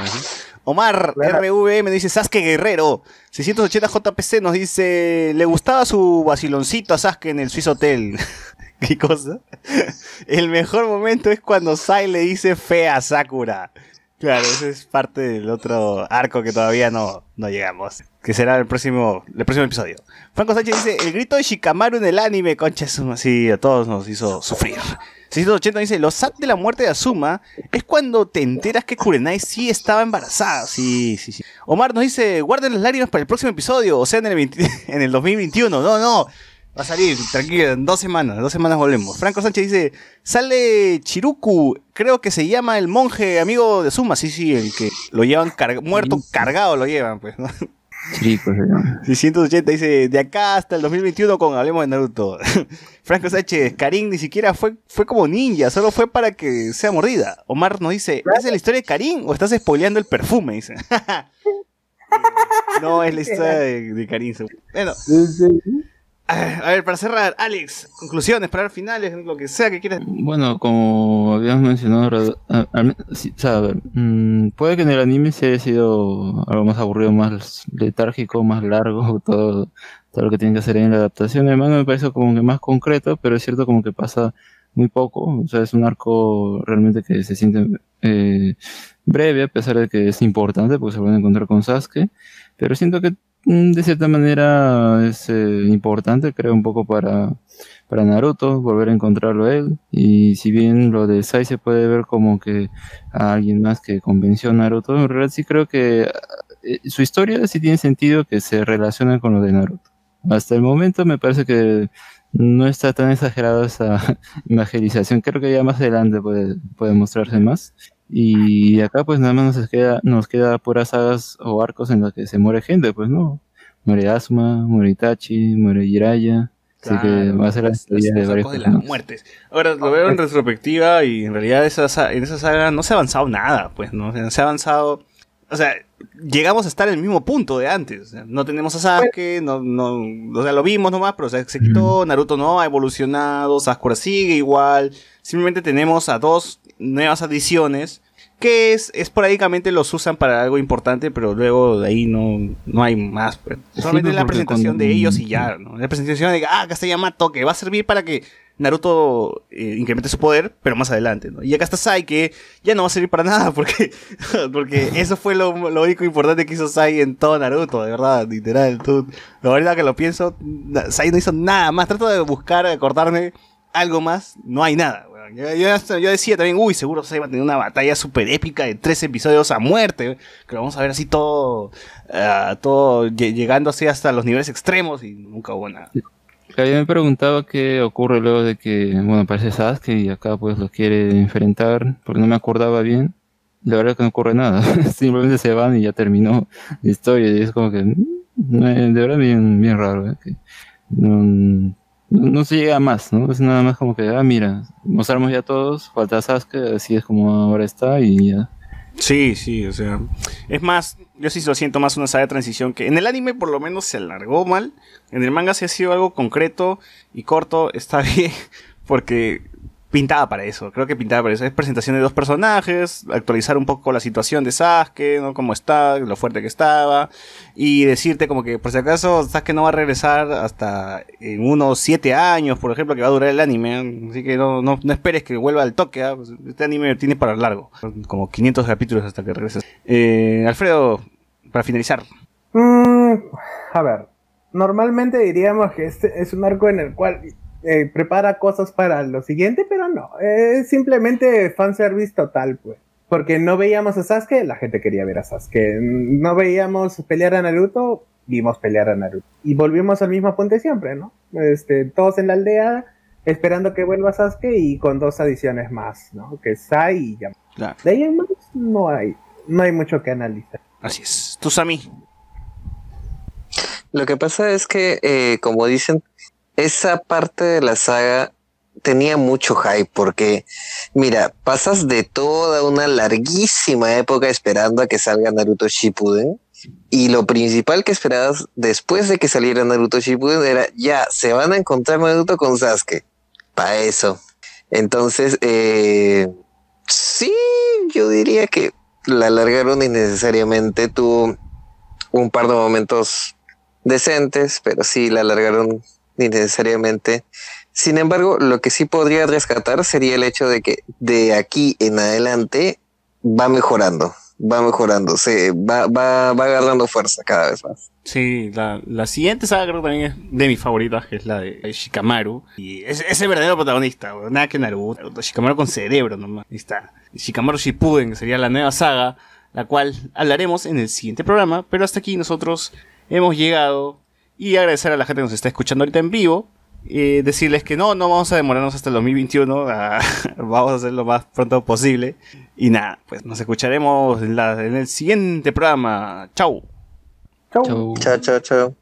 Omar Claro. RV me dice Sasuke Guerrero. 680 JPC nos dice, le gustaba su vaciloncito a Sasuke en el Swiss Hotel. ¿Qué cosa? El mejor momento es cuando Sai le dice fea a Sakura. Claro, ese es parte del otro arco que todavía no, no llegamos. Que será el próximo, el próximo episodio. Franco Sánchez dice, el grito de Shikamaru en el anime, concha, es un- así a todos nos hizo sufrir. 680 dice, lo sad de la muerte de Asuma es cuando te enteras que Kurenai sí estaba embarazada. Sí, sí, sí. Omar nos dice, guarden las lágrimas para el próximo episodio, o sea, en el, 20 en el 2021. No, no, va a salir, tranquilo, en dos semanas, en dos semanas volvemos. Franco Sánchez dice, sale Chiruku, creo que se llama el monje amigo de Asuma. Sí, sí, el que lo llevan muerto, cargado lo llevan, pues, ¿no? Chirico se llama. 680 dice, de acá hasta el 2021 con Hablemos de Naruto. Franco Sánchez, Karin ni siquiera fue, fue como ninja, solo fue para que sea mordida. Omar nos dice, ¿es la historia de Karin o estás spoileando el perfume? Dice. no, es la historia de, de Karin. Bueno, a ver, para cerrar, Alex, conclusiones, para finales, lo que sea que quieras. Bueno, como habíamos mencionado, a- al- sí, o sea, a ver, mm, puede que en el anime se haya sido algo más aburrido, más letárgico, más largo, todo, todo lo que tienen que hacer en la adaptación. Manga me parece como que más concreto, pero es cierto como que pasa muy poco, o sea, es un arco realmente que se siente eh, breve, a pesar de que es importante, porque se van a encontrar con Sasuke, pero siento que de cierta manera es eh, importante, creo, un poco para, para Naruto, volver a encontrarlo a él. Y si bien lo de Sai se puede ver como que a alguien más que convenció a Naruto, en realidad sí creo que eh, su historia sí tiene sentido que se relaciona con lo de Naruto. Hasta el momento me parece que no está tan exagerada esa evangelización. Creo que ya más adelante puede, puede mostrarse más. Y acá pues nada más nos queda, nos queda puras sagas o arcos en los que se muere gente, pues no. Muere Asuma, muere Itachi, muere Jiraiya. Así que Claro, va a ser la los- historia de varios de las muertes. Ahora lo veo en retrospectiva y en realidad esa, sa- en esa saga no se ha avanzado nada, pues, ¿no? Se ha avanzado. O sea, llegamos a estar en el mismo punto de antes. No tenemos a Sasuke, no, no, o sea, lo vimos nomás, pero o sea, se quitó, Naruto no ha evolucionado, Sakura sigue igual. Simplemente tenemos a dos nuevas adiciones que es, esporádicamente los usan para algo importante, pero luego de ahí no, no hay más. pues. Sí, Solamente pues, la presentación de ellos y ya, ¿no? La presentación de, ah, acá está Yamato, que va a servir para que Naruto eh, incremente su poder, pero más adelante, ¿no? Y acá está Sai, que ya no va a servir para nada, porque, porque eso fue lo, lo único importante que hizo Sai en todo Naruto, de verdad, literal. Tú, la verdad que lo pienso, Sai no hizo nada más. Trato de buscar, de acordarme algo más, no hay nada, Yo, yo decía también, uy, seguro Sai va a tener una batalla súper épica de tres episodios a muerte, que lo vamos a ver así todo, ah, todo lle- llegando así hasta los niveles extremos y nunca hubo nada. Yo me preguntaba qué ocurre luego de que, bueno, aparece Sasuke y acá pues lo quiere enfrentar, porque no me acordaba bien. La verdad que no ocurre nada, simplemente se van y ya terminó la historia y es como que, mm, de verdad bien, bien raro, ¿eh? que no- se llega a más, ¿no? Es nada más como que, ah, mira, mostramos ya todos, falta Sasuke, así es como ahora está y ya. Sí, sí, o sea, es más, yo sí lo siento más una saga de transición que en el anime por lo menos se alargó mal, en el manga sí ha sido algo concreto y corto, está bien, porque pintaba para eso, creo que pintaba para eso, es presentación de dos personajes, actualizar un poco la situación de Sasuke, ¿no? Cómo está, lo fuerte que estaba, y decirte como que por si acaso Sasuke no va a regresar hasta en unos siete años, por ejemplo, que va a durar el anime, así que no, no, no esperes que vuelva al toque, ¿ah? Pues este anime tiene para largo, como 500 capítulos hasta que regreses. Eh, Alfredo, para finalizar. Mm, a ver, normalmente diríamos que este es un arco en el cual eh, prepara cosas para lo siguiente, pero no, es simplemente fanservice total, pues. Porque no veíamos a Sasuke, la gente quería ver a Sasuke. No veíamos pelear a Naruto, vimos pelear a Naruto. Y volvimos al mismo punto de siempre, ¿no? Este, todos en la aldea, esperando que vuelva Sasuke y con dos adiciones más, ¿no? Que es Sai y Yamato. Claro, De ahí en más no hay, no hay mucho que analizar. así es. Tú, Sami. Lo que pasa es que, eh, como dicen, esa parte de la saga tenía mucho hype porque, mira, pasas de toda una larguísima época esperando a que salga Naruto Shippuden y lo principal que esperabas después de que saliera Naruto Shippuden era, ya, se van a encontrar Naruto con Sasuke. Para eso. Entonces, eh, sí, yo diría que la alargaron innecesariamente. Tuvo un par de momentos decentes, pero sí la alargaron innecesariamente. Sin embargo, lo que sí podría rescatar sería el hecho de que de aquí en adelante va mejorando, va mejorando, se va, va, va agarrando fuerza cada vez más. Sí, la, la siguiente saga creo que también es de mis favoritas, que es la de Shikamaru. Y es, es el verdadero protagonista, nada que Naruto. Naruto, Shikamaru con cerebro nomás. Ahí está. Shikamaru Shippuden, que sería la nueva saga, la cual hablaremos en el siguiente programa. Pero hasta aquí nosotros hemos llegado. Y agradecer a la gente que nos está escuchando ahorita en vivo. Eh, decirles que no, no vamos a demorarnos hasta el 2021. ah, vamos a hacer lo más pronto posible. Y nada, pues nos escucharemos en, la- en el siguiente programa. Chau. Chau. Chau. Chao, chao, chao.